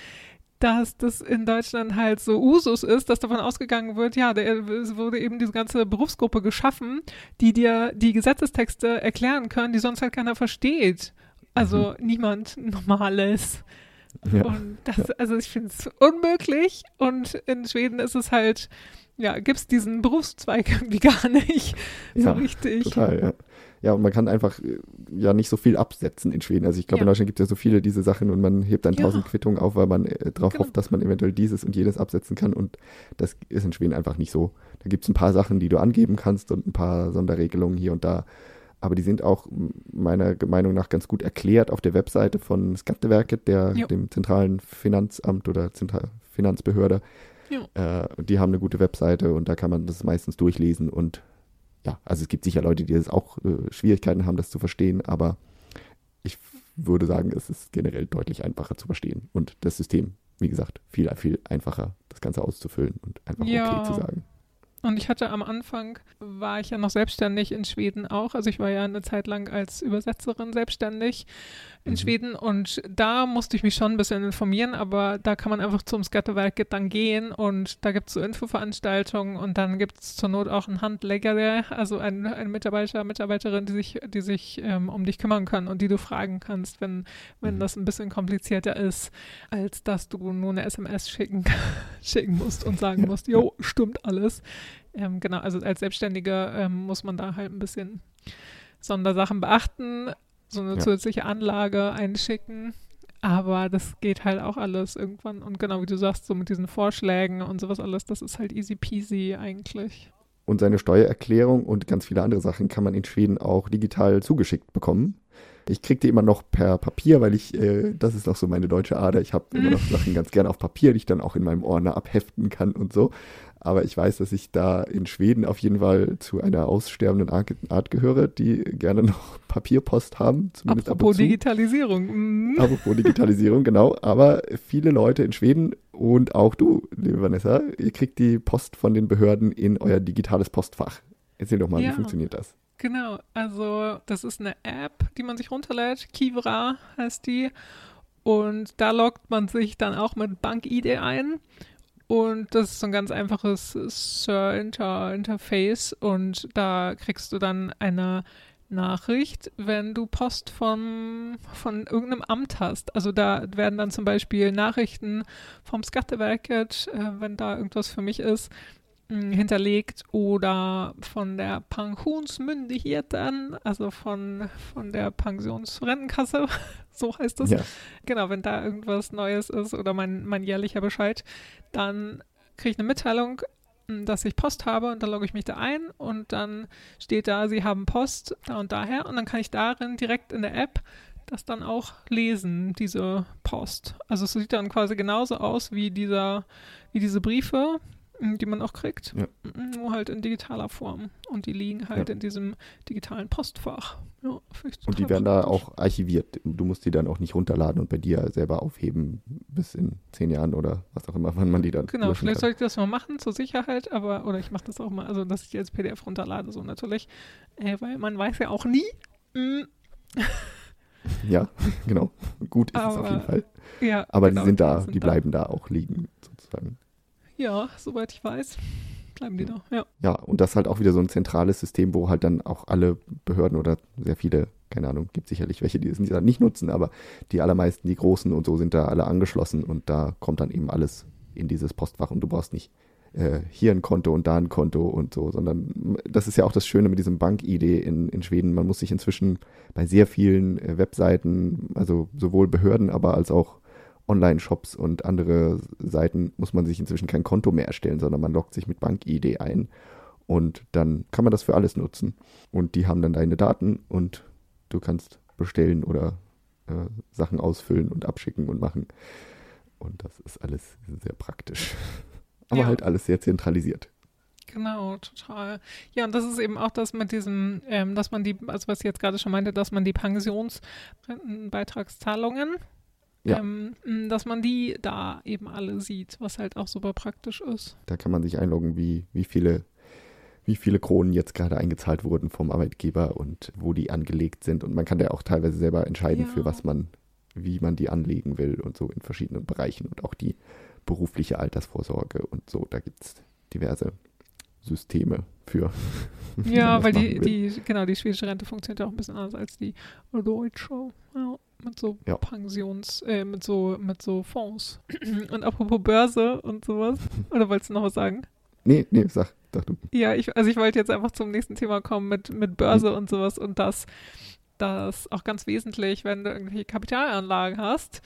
dass das in Deutschland halt so Usus ist, dass davon ausgegangen wird, ja, der, es wurde eben diese ganze Berufsgruppe geschaffen, die dir die Gesetzestexte erklären können, die sonst halt keiner versteht. Also niemand Normales. Ja. Und das, also ich finde es unmöglich. Und in Schweden ist es halt, ja, gibt es diesen Berufszweig *laughs* irgendwie gar nicht so Ja, richtig. Total, ja. Ja, und man kann einfach äh, ja nicht so viel absetzen in Schweden. Also ich glaube, in Ja. Deutschland gibt es ja so viele diese Sachen und man hebt dann Ja. tausend Quittungen auf, weil man äh, darauf Genau. hofft, dass man eventuell dieses und jenes absetzen kann. Und das ist in Schweden einfach nicht so. Da gibt es ein paar Sachen, die du angeben kannst und ein paar Sonderregelungen hier und da. Aber die sind auch meiner Meinung nach ganz gut erklärt auf der Webseite von Skatteverket, der, Jo. dem zentralen Finanzamt oder Zentral Finanzbehörde. Äh, die haben eine gute Webseite und da kann man das meistens durchlesen und ja, also es gibt sicher Leute, die das auch äh, Schwierigkeiten haben, das zu verstehen, aber ich würde sagen, es ist generell deutlich einfacher zu verstehen. Und das System, wie gesagt, viel, viel einfacher, das Ganze auszufüllen und einfach Ja. okay zu sagen. Und ich hatte am Anfang, war ich ja noch selbstständig in Schweden auch. Also ich war ja eine Zeit lang als Übersetzerin selbstständig in Mhm. Schweden und da musste ich mich schon ein bisschen informieren, aber da kann man einfach zum Skatteverket dann gehen und da gibt es so Infoveranstaltungen und dann gibt es zur Not auch einen Handläger, also einen, einen Mitarbeiter, Mitarbeiterin, die sich, die sich ähm, um dich kümmern kann und die du fragen kannst, wenn, wenn Mhm. das ein bisschen komplizierter ist, als dass du nur eine SMS schicken, *laughs* schicken musst und sagen musst, jo, stimmt alles. Ähm, genau, also als Selbstständiger ähm, muss man da halt ein bisschen Sondersachen beachten, so eine Ja. zusätzliche Anlage einschicken. Aber das geht halt auch alles irgendwann. Und genau wie du sagst, so mit diesen Vorschlägen und sowas alles, das ist halt easy peasy eigentlich. Und seine Steuererklärung und ganz viele andere Sachen kann man in Schweden auch digital zugeschickt bekommen. Ich kriege die immer noch per Papier, weil ich, äh, das ist noch so meine deutsche Ader. Ich habe immer noch Sachen ganz gerne auf Papier, die ich dann auch in meinem Ordner abheften kann und so. Aber ich weiß, dass ich da in Schweden auf jeden Fall zu einer aussterbenden Art, gehöre, die gerne noch *laughs* Papierpost haben. Zumindest ab Apropos zu. Digitalisierung. mm. Apropos Digitalisierung, genau. Aber viele Leute in Schweden und auch du, liebe Vanessa, ihr kriegt die Post von den Behörden in euer digitales Postfach. Erzähl doch mal, Ja. wie funktioniert das? Genau, also das ist eine App, die man sich runterlädt. Kivra heißt die. Und da loggt man sich dann auch mit BankID ein. Und das ist so ein ganz einfaches Sir Inter Interface. Und da kriegst du dann eine Nachricht, wenn du Post von, von irgendeinem Amt hast. Also da werden dann zum Beispiel Nachrichten vom Skatteverket, äh, wenn da irgendwas für mich ist, hinterlegt oder von der Pensionsmyndigheten, also von, von der Pensionsrentenkasse, *laughs* so heißt das. Ja. Genau, wenn da irgendwas Neues ist oder mein, mein jährlicher Bescheid, dann kriege ich eine Mitteilung, m, dass ich Post habe und dann logge ich mich da ein und dann steht da, Sie haben Post da und daher und dann kann ich darin direkt in der App das dann auch lesen, diese Post. Also es sieht dann quasi genauso aus wie dieser, wie diese Briefe, die man auch kriegt, Ja. m, nur halt in digitaler Form. Und die liegen halt Ja. in diesem digitalen Postfach. Ja, Und die werden da auch archiviert. Du musst die dann auch nicht runterladen und bei dir selber aufheben bis in zehn Jahren oder was auch immer, wann man die dann Genau, vielleicht kann. soll ich das mal machen zur Sicherheit, aber oder ich mache das auch mal, also dass ich die als PDF runterlade, so natürlich, äh, weil man weiß ja auch nie. Mm, *laughs* Ja, genau. Gut ist es auf Aber jeden Fall. ja, Aber genau, die sind da, sind die bleiben da auch liegen, sozusagen. Ja, soweit ich weiß, bleiben die da. Ja, Ja, und das ist halt auch wieder so ein zentrales System, wo halt dann auch alle Behörden oder sehr viele, keine Ahnung, gibt sicherlich welche, die es nicht nutzen, aber die allermeisten, die großen und so sind da alle angeschlossen und da kommt dann eben alles in dieses Postfach und du brauchst nicht äh, hier ein Konto und da ein Konto und so, sondern das ist ja auch das Schöne mit diesem Bank-ID in, in Schweden. Man muss sich inzwischen bei sehr vielen äh, Webseiten, also sowohl Behörden, aber als auch Online-Shops und andere Seiten muss man sich inzwischen kein Konto mehr erstellen, sondern man loggt sich mit Bank-ID ein und dann kann man das für alles nutzen. Und die haben dann deine Daten und du kannst bestellen oder äh, Sachen ausfüllen und abschicken und machen. Und das ist alles sehr praktisch. *laughs* Aber Ja. halt alles sehr zentralisiert. genau, total. Ja, und das ist eben auch das mit diesem, ähm, dass man die, also was ich jetzt gerade schon meinte, dass man die Pensionsbeitragszahlungen, Ja. ähm, dass man die da eben alle sieht, was halt auch super praktisch ist. Da kann man sich einloggen, wie, wie viele wie viele Kronen jetzt gerade eingezahlt wurden vom Arbeitgeber und wo die angelegt sind. Und man kann ja auch teilweise selber entscheiden, Ja. für was man, wie man die anlegen will und so in verschiedenen Bereichen und auch die berufliche Altersvorsorge und so. Da gibt es diverse Systeme für. *laughs* Ja, weil die, die, genau, die schwedische Rente funktioniert ja auch ein bisschen anders als die deutsche. Ja, mit so Ja. Pensions, äh, mit so, mit so Fonds. *clears throat* Und apropos Börse und sowas. *laughs* Oder wolltest du noch was sagen? Nee, nee, sag, sag du. Ja, ich, also ich wollte jetzt einfach zum nächsten Thema kommen mit, mit Börse und sowas und das, das auch ganz wesentlich, wenn du irgendwelche Kapitalanlagen hast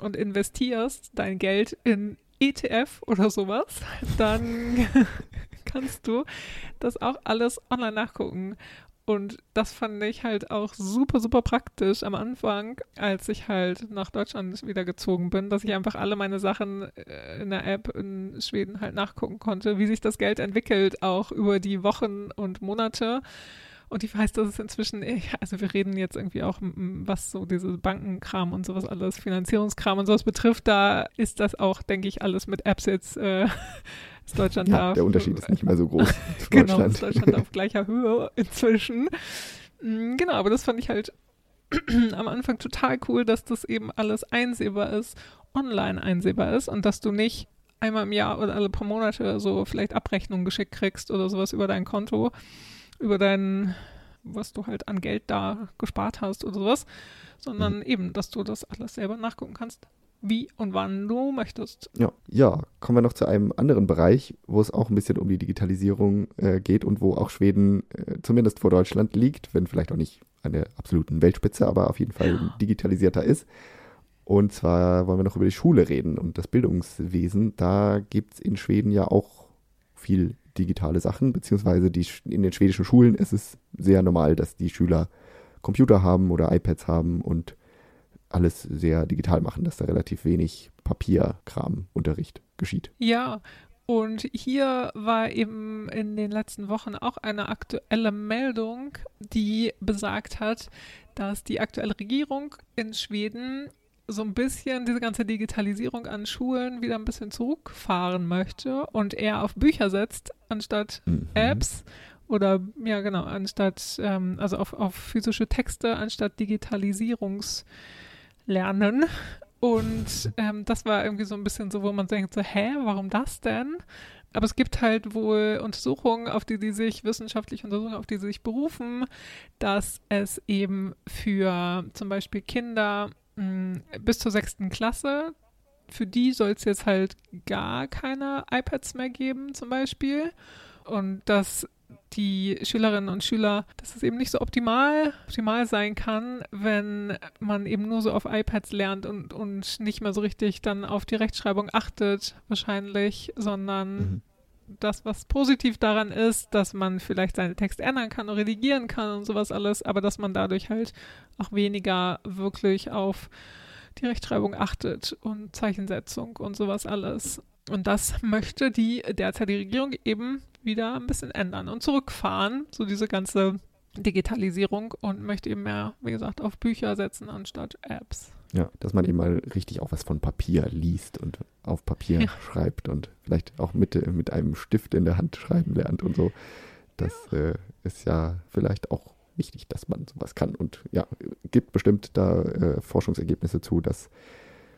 und investierst dein Geld in ETF oder sowas, *laughs* dann *laughs* kannst du das auch alles online nachgucken. Und das fand ich halt auch super, super praktisch am Anfang, als ich halt nach Deutschland wieder gezogen bin, dass ich einfach alle meine Sachen äh, in der App in Schweden halt nachgucken konnte, wie sich das Geld entwickelt, auch über die Wochen und Monate. Und ich weiß, dass es inzwischen, also wir reden jetzt irgendwie auch, was so diese Bankenkram und sowas alles, Finanzierungskram und sowas betrifft, da ist das auch, denke ich, alles mit Apps jetzt äh, *laughs* ist Deutschland ja, da. Der Unterschied ist nicht mehr so groß. *laughs* genau, ist Deutschland auf *laughs* gleicher Höhe inzwischen. Mm, genau, aber das fand ich halt *clears throat* am Anfang total cool, dass das eben alles einsehbar ist, online einsehbar ist und dass du nicht einmal im Jahr oder alle paar Monate so vielleicht Abrechnungen geschickt kriegst oder sowas über dein Konto, über dein, was du halt an Geld da gespart hast oder sowas, sondern mhm. eben, dass du das alles selber nachgucken kannst, wie und wann du möchtest. Ja, ja, kommen wir noch zu einem anderen Bereich, wo es auch ein bisschen um die Digitalisierung äh, geht und wo auch Schweden äh, zumindest vor Deutschland liegt, wenn vielleicht auch nicht an der absoluten Weltspitze, aber auf jeden Fall ja. digitalisierter ist. Und zwar wollen wir noch über die Schule reden und das Bildungswesen. Da gibt es in Schweden ja auch viel digitale Sachen, beziehungsweise die, in den schwedischen Schulen ist es sehr normal, dass die Schüler Computer haben oder iPads haben und alles sehr digital machen, dass da relativ wenig Papierkram-Unterricht geschieht. Ja, und hier war eben in den letzten Wochen auch eine aktuelle Meldung, die besagt hat, dass die aktuelle Regierung in Schweden so ein bisschen diese ganze Digitalisierung an Schulen wieder ein bisschen zurückfahren möchte und eher auf Bücher setzt, anstatt mhm. Apps oder ja genau, anstatt, ähm, also auf, auf physische Texte, anstatt Digitalisierungslernen. Und ähm, das war irgendwie so ein bisschen so, wo man denkt, so, hä, warum das denn? Aber es gibt halt wohl Untersuchungen, auf die sie sich, wissenschaftliche Untersuchungen, auf die sie sich berufen, dass es eben für zum Beispiel Kinder mh, bis zur sechsten Klasse, für die soll es jetzt halt gar keine iPads mehr geben, zum Beispiel. Und dass die Schülerinnen und Schüler, dass es eben nicht so optimal, optimal sein kann, wenn man eben nur so auf iPads lernt und, und nicht mehr so richtig dann auf die Rechtschreibung achtet, wahrscheinlich, sondern mhm. das, was positiv daran ist, dass man vielleicht seinen Text ändern kann und redigieren kann und sowas alles, aber dass man dadurch halt auch weniger wirklich auf die Rechtschreibung achtet und Zeichensetzung und sowas alles. Und das möchte die derzeitige Regierung eben wieder ein bisschen ändern und zurückfahren, so diese ganze Digitalisierung und möchte eben mehr, wie gesagt, auf Bücher setzen anstatt Apps. Ja, dass man eben mal richtig auch was von Papier liest und auf Papier ja. schreibt und vielleicht auch mit, mit einem Stift in der Hand schreiben lernt und so. Das ja. Äh, ist ja vielleicht auch wichtig, dass man sowas kann. Und ja, gibt bestimmt da äh, Forschungsergebnisse zu, dass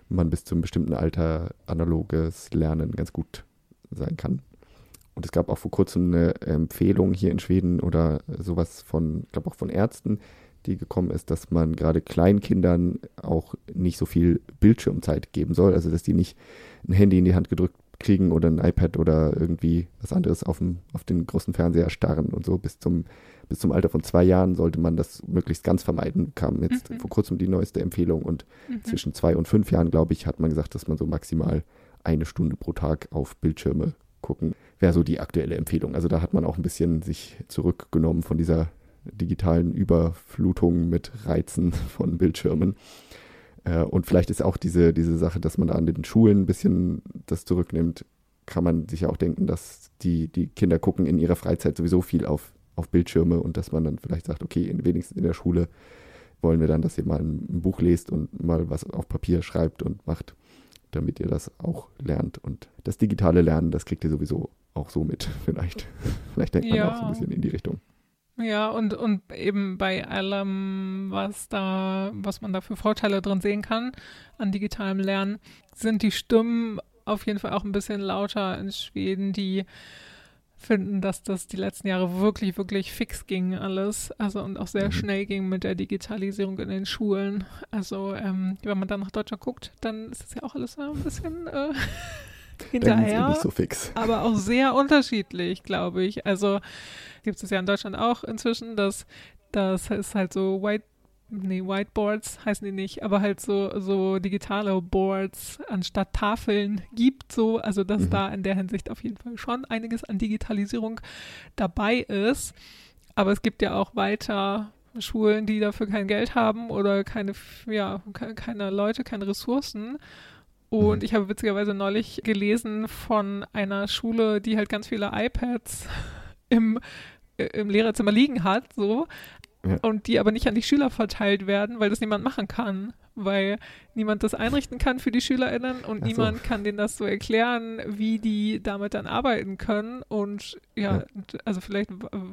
man bis zu einem bestimmten Alter analoges Lernen ganz gut sein kann. Und es gab auch vor kurzem eine Empfehlung hier in Schweden oder sowas von, ich glaube auch von Ärzten, die gekommen ist, dass man gerade Kleinkindern auch nicht so viel Bildschirmzeit geben soll. Also dass die nicht ein Handy in die Hand gedrückt kriegen oder ein iPad oder irgendwie was anderes auf, dem, auf den großen Fernseher starren und so. Bis zum, bis zum Alter von zwei Jahren sollte man das möglichst ganz vermeiden. Kam jetzt mhm. vor kurzem die neueste Empfehlung und mhm. zwischen zwei und fünf Jahren, glaube ich, hat man gesagt, dass man so maximal eine Stunde pro Tag auf Bildschirme gucken, wäre so die aktuelle Empfehlung. Also da hat man auch ein bisschen sich zurückgenommen von dieser digitalen Überflutung mit Reizen *laughs* von Bildschirmen. Äh, und vielleicht ist auch diese, diese Sache, dass man da an den Schulen ein bisschen das zurücknimmt, kann man sich ja auch denken, dass die, die Kinder gucken in ihrer Freizeit sowieso viel auf, auf Bildschirme und dass man dann vielleicht sagt, okay, in, wenigstens in der Schule wollen wir dann, dass ihr mal ein, ein Buch lest und mal was auf Papier schreibt und macht, damit ihr das auch lernt. Und das digitale Lernen, das kriegt ihr sowieso auch so mit, *laughs* vielleicht. vielleicht denkt man ja. auch so ein bisschen in die Richtung. Ja, und, und eben bei allem, was da, was man da für Vorteile drin sehen kann an digitalem Lernen, sind die Stimmen auf jeden Fall auch ein bisschen lauter in Schweden, die finden, dass das die letzten Jahre wirklich, wirklich fix ging alles. Also und auch sehr mhm. schnell ging mit der Digitalisierung in den Schulen. Also ähm, wenn man dann nach Deutschland guckt, dann ist das ja auch alles ein bisschen äh, *laughs* hinterher. Nicht so fix. Aber auch sehr unterschiedlich, glaube ich. Also gibt es ja in Deutschland auch inzwischen, dass das ist halt so White nee, Whiteboards heißen die nicht, aber halt so, so digitale Boards anstatt Tafeln gibt, so, also dass mhm. da in der Hinsicht auf jeden Fall schon einiges an Digitalisierung dabei ist. Aber es gibt ja auch weiter Schulen, die dafür kein Geld haben oder keine, ja, keine Leute, keine Ressourcen. Und mhm. ich habe witzigerweise neulich gelesen von einer Schule, die halt ganz viele iPads *laughs* im äh, im Lehrerzimmer liegen hat, so, Ja. und die aber nicht an die Schüler verteilt werden, weil das niemand machen kann. Weil niemand das einrichten kann für die SchülerInnen und so. niemand kann denen das so erklären, wie die damit dann arbeiten können. Und ja, Ja. also vielleicht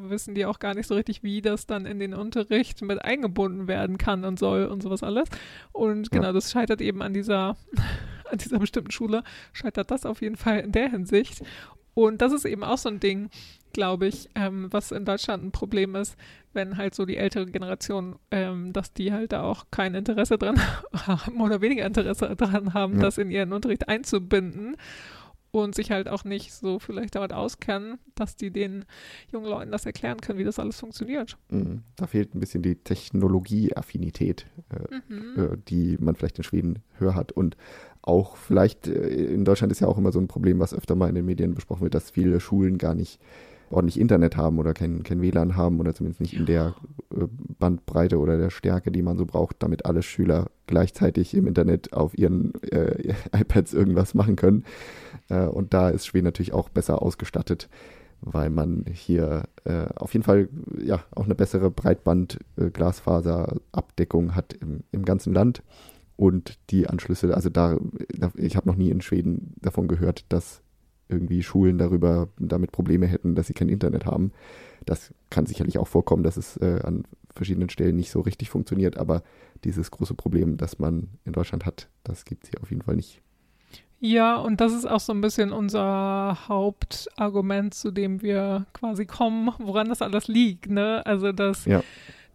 wissen die auch gar nicht so richtig, wie das dann in den Unterricht mit eingebunden werden kann und soll und sowas alles. Und genau, Ja. das scheitert eben an dieser, *laughs* an dieser bestimmten Schule, scheitert das auf jeden Fall in der Hinsicht. Und das ist eben auch so ein Ding, glaube ich, ähm, was in Deutschland ein Problem ist, wenn halt so die ältere Generation, ähm, dass die halt da auch kein Interesse dran *laughs* haben oder weniger Interesse dran haben, Ja. das in ihren Unterricht einzubinden und sich halt auch nicht so vielleicht damit auskennen, dass die den jungen Leuten das erklären können, wie das alles funktioniert. Mhm. Da fehlt ein bisschen die Technologieaffinität, äh, Mhm. äh, die man vielleicht in Schweden höher hat. Und auch vielleicht äh, in Deutschland ist ja auch immer so ein Problem, was öfter mal in den Medien besprochen wird, dass viele Schulen gar nicht ordentlich Internet haben oder kein, kein WLAN haben oder zumindest nicht in der äh, Bandbreite oder der Stärke, die man so braucht, damit alle Schüler gleichzeitig im Internet auf ihren äh, *laughs* iPads irgendwas machen können. Äh, und da ist Schweden natürlich auch besser ausgestattet, weil man hier äh, auf jeden Fall ja auch eine bessere Breitband-Glasfaserabdeckung hat im, im ganzen Land. Und die Anschlüsse, also da ich habe noch nie in Schweden davon gehört, dass irgendwie Schulen darüber damit Probleme hätten, dass sie kein Internet haben. Das kann sicherlich auch vorkommen, dass es äh, an verschiedenen Stellen nicht so richtig funktioniert, aber dieses große Problem, das man in Deutschland hat, das gibt es hier auf jeden Fall nicht. Ja, und das ist auch so ein bisschen unser Hauptargument, zu dem wir quasi kommen, woran das alles liegt, ne? Also, dass Ja.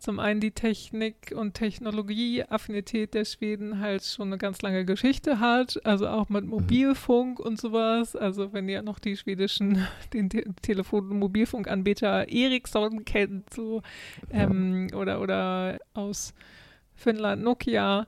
Zum einen die Technik- und Technologieaffinität der Schweden halt schon eine ganz lange Geschichte hat, also auch mit Mobilfunk und sowas. Also, wenn ihr noch die schwedischen, *laughs* den Te Telefon- und Mobilfunkanbieter Ericsson kennt, so, ähm, oder, oder aus Finnland Nokia,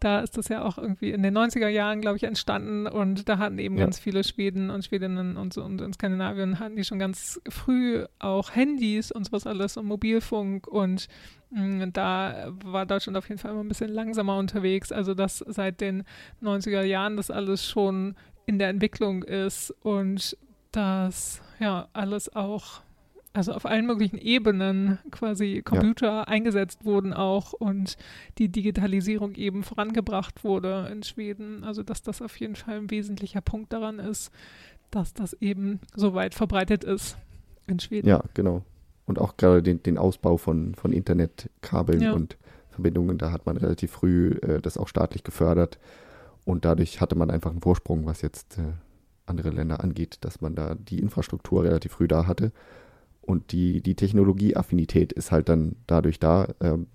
da ist das ja auch irgendwie in den 90er Jahren, glaube ich, entstanden und da hatten eben Ja. ganz viele Schweden und Schwedinnen und so und in Skandinavien hatten die schon ganz früh auch Handys und sowas alles und Mobilfunk und da war Deutschland auf jeden Fall immer ein bisschen langsamer unterwegs. Also dass seit den 90er Jahren das alles schon in der Entwicklung ist und dass ja alles auch also auf allen möglichen Ebenen quasi Computer eingesetzt wurden auch und die Digitalisierung eben vorangebracht wurde in Schweden. Also dass das auf jeden Fall ein wesentlicher Punkt daran ist, dass das eben so weit verbreitet ist in Schweden. Ja, genau. Und auch gerade den, den Ausbau von, von Internetkabeln Ja. und Verbindungen, da hat man relativ früh äh, das auch staatlich gefördert. Und dadurch hatte man einfach einen Vorsprung, was jetzt äh, andere Länder angeht, dass man da die Infrastruktur relativ früh da hatte. Und die, die Technologieaffinität ist halt dann dadurch da. Ähm,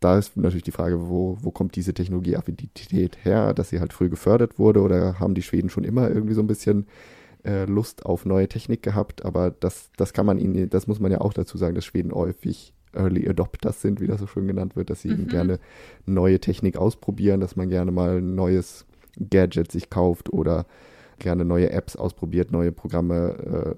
da ist natürlich die Frage, wo, wo kommt diese Technologieaffinität her, dass sie halt früh gefördert wurde oder haben die Schweden schon immer irgendwie so ein bisschen äh, Lust auf neue Technik gehabt, aber das, das kann man ihnen, das muss man ja auch dazu sagen, dass Schweden häufig Early Adopters sind, wie das so schön genannt wird, dass sie eben Mhm. gerne neue Technik ausprobieren, dass man gerne mal ein neues Gadget sich kauft oder gerne neue Apps ausprobiert, neue Programme,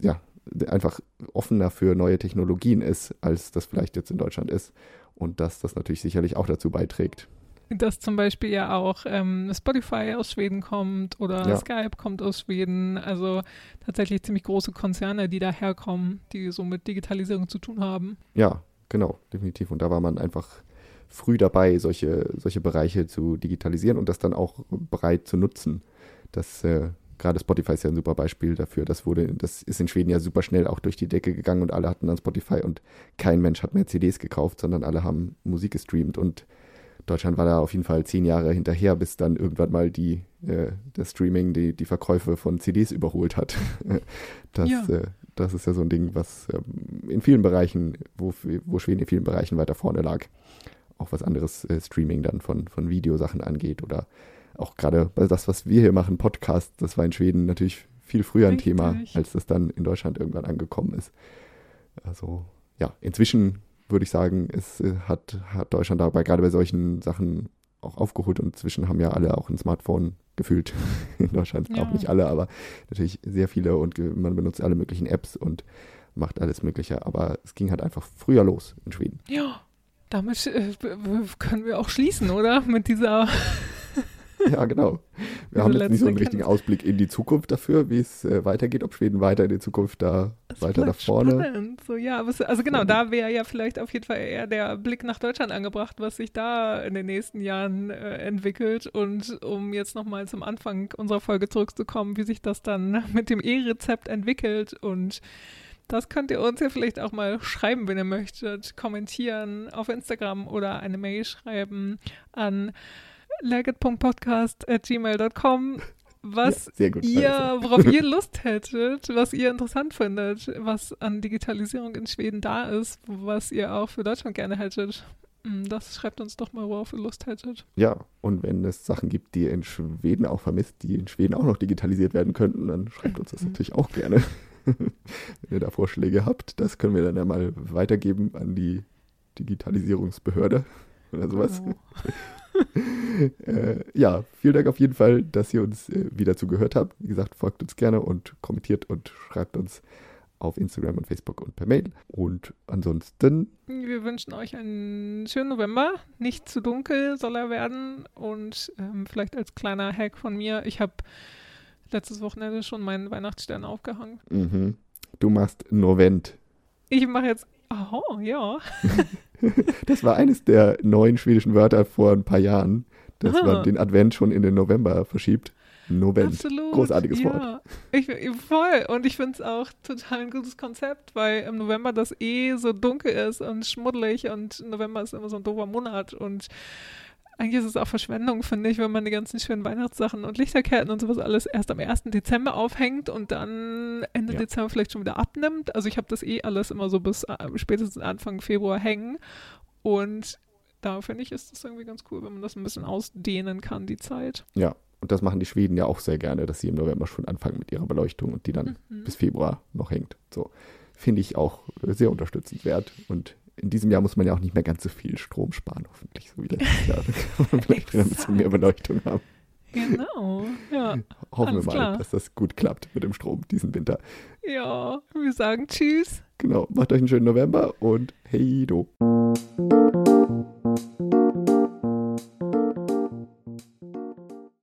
äh, ja, einfach offener für neue Technologien ist, als das vielleicht jetzt in Deutschland ist. Und dass das natürlich sicherlich auch dazu beiträgt. *laughs* Dass zum Beispiel ja auch ähm, Spotify aus Schweden kommt oder Ja. Skype kommt aus Schweden. Also tatsächlich ziemlich große Konzerne, die daherkommen, die so mit Digitalisierung zu tun haben. Ja, genau, definitiv. Und da war man einfach früh dabei, solche, solche Bereiche zu digitalisieren und das dann auch bereit zu nutzen. Das äh, gerade Spotify ist ja ein super Beispiel dafür. Das wurde, das ist in Schweden ja super schnell auch durch die Decke gegangen und alle hatten dann Spotify und kein Mensch hat mehr CDs gekauft, sondern alle haben Musik gestreamt und Deutschland war da auf jeden Fall zehn Jahre hinterher, bis dann irgendwann mal die, äh, das Streaming die, die Verkäufe von CDs überholt hat. *laughs* das, Ja. äh, das ist ja so ein Ding, was ähm, in vielen Bereichen, wo, wo Schweden in vielen Bereichen weiter vorne lag, auch was anderes äh, Streaming dann von, von Videosachen angeht oder auch gerade bei das, was wir hier machen, Podcast, das war in Schweden natürlich viel früher ein Richtig. Thema, als das dann in Deutschland irgendwann angekommen ist. Also ja, inzwischen würde ich sagen, es äh, hat, hat Deutschland dabei gerade bei solchen Sachen auch aufgeholt und inzwischen haben ja alle auch ein Smartphone gefühlt *laughs* in Deutschland. Ja. Auch nicht alle, aber natürlich sehr viele und man benutzt alle möglichen Apps und macht alles Mögliche. Aber es ging halt einfach früher los in Schweden. Ja, damit äh, können wir auch schließen, oder? Mit dieser. *laughs* Ja, genau. Wir haben jetzt nicht so einen richtigen Erkenntnis. Ausblick in die Zukunft dafür, wie es äh, weitergeht, ob Schweden weiter in die Zukunft da Das weiter nach vorne. Spannend. So, ja, es, also genau, da wäre ja vielleicht auf jeden Fall eher der Blick nach Deutschland angebracht, was sich da in den nächsten Jahren äh, entwickelt. Und um jetzt nochmal zum Anfang unserer Folge zurückzukommen, wie sich das dann *laughs* mit dem E-Rezept entwickelt. Und das könnt ihr uns ja vielleicht auch mal schreiben, wenn ihr möchtet. Kommentieren auf Instagram oder eine Mail schreiben an legit.podcast.gmail.com was Ja, sehr gut. ihr, worauf ihr *laughs* Lust hättet, was ihr interessant findet, was an Digitalisierung in Schweden da ist, was ihr auch für Deutschland gerne hättet. Mm, Das schreibt uns doch mal, worauf ihr Lust hättet. Ja, und wenn es Sachen gibt, die ihr in Schweden auch vermisst, die in Schweden auch noch digitalisiert werden könnten, dann schreibt uns das Mhm. natürlich auch gerne. *laughs* wenn ihr da Vorschläge habt, das können wir dann ja mal weitergeben an die Digitalisierungsbehörde oder sowas. Genau. *laughs* äh, ja, vielen Dank auf jeden Fall, dass ihr uns äh, wieder zugehört habt. Wie gesagt, folgt uns gerne und kommentiert und schreibt uns auf Instagram und Facebook und per Mail. Und ansonsten, Wir wünschen euch einen schönen November. Nicht zu dunkel soll er werden. Und ähm, vielleicht als kleiner Hack von mir, ich habe letztes Wochenende schon meinen Weihnachtsstern aufgehangen. mhm, du machst Novent. Ich mache jetzt, oh ja, *laughs* Das war eines der neuen schwedischen Wörter vor ein paar Jahren, dass man den Advent schon in den November verschiebt. Novent. Absolut. Großartiges ja. Wort. Ich, voll. Und ich finde es auch total ein gutes Konzept, weil im November das eh so dunkel ist und schmuddelig und November ist immer so ein doofer Monat und eigentlich ist es auch Verschwendung, finde ich, wenn man die ganzen schönen Weihnachtssachen und Lichterketten und sowas alles erst am 1. Dezember aufhängt und dann Ende Ja. Dezember vielleicht schon wieder abnimmt. Also ich habe das eh alles immer so bis äh, spätestens Anfang Februar hängen und da finde ich, ist das irgendwie ganz cool, wenn man das ein bisschen ausdehnen kann, die Zeit. Ja, und das machen die Schweden ja auch sehr gerne, dass sie im November schon anfangen mit ihrer Beleuchtung und die dann Mhm. bis Februar noch hängt. So finde ich auch sehr unterstützenswert. Und in diesem Jahr muss man ja auch nicht mehr ganz so viel Strom sparen, hoffentlich, so wie letztes *laughs* Jahr. Vielleicht wieder ein bisschen mehr Beleuchtung haben. Genau, ja. Hoffen Alles wir mal, klar. dass das gut klappt mit dem Strom diesen Winter. Ja, wir sagen Tschüss. Genau, macht euch einen schönen November und hey do.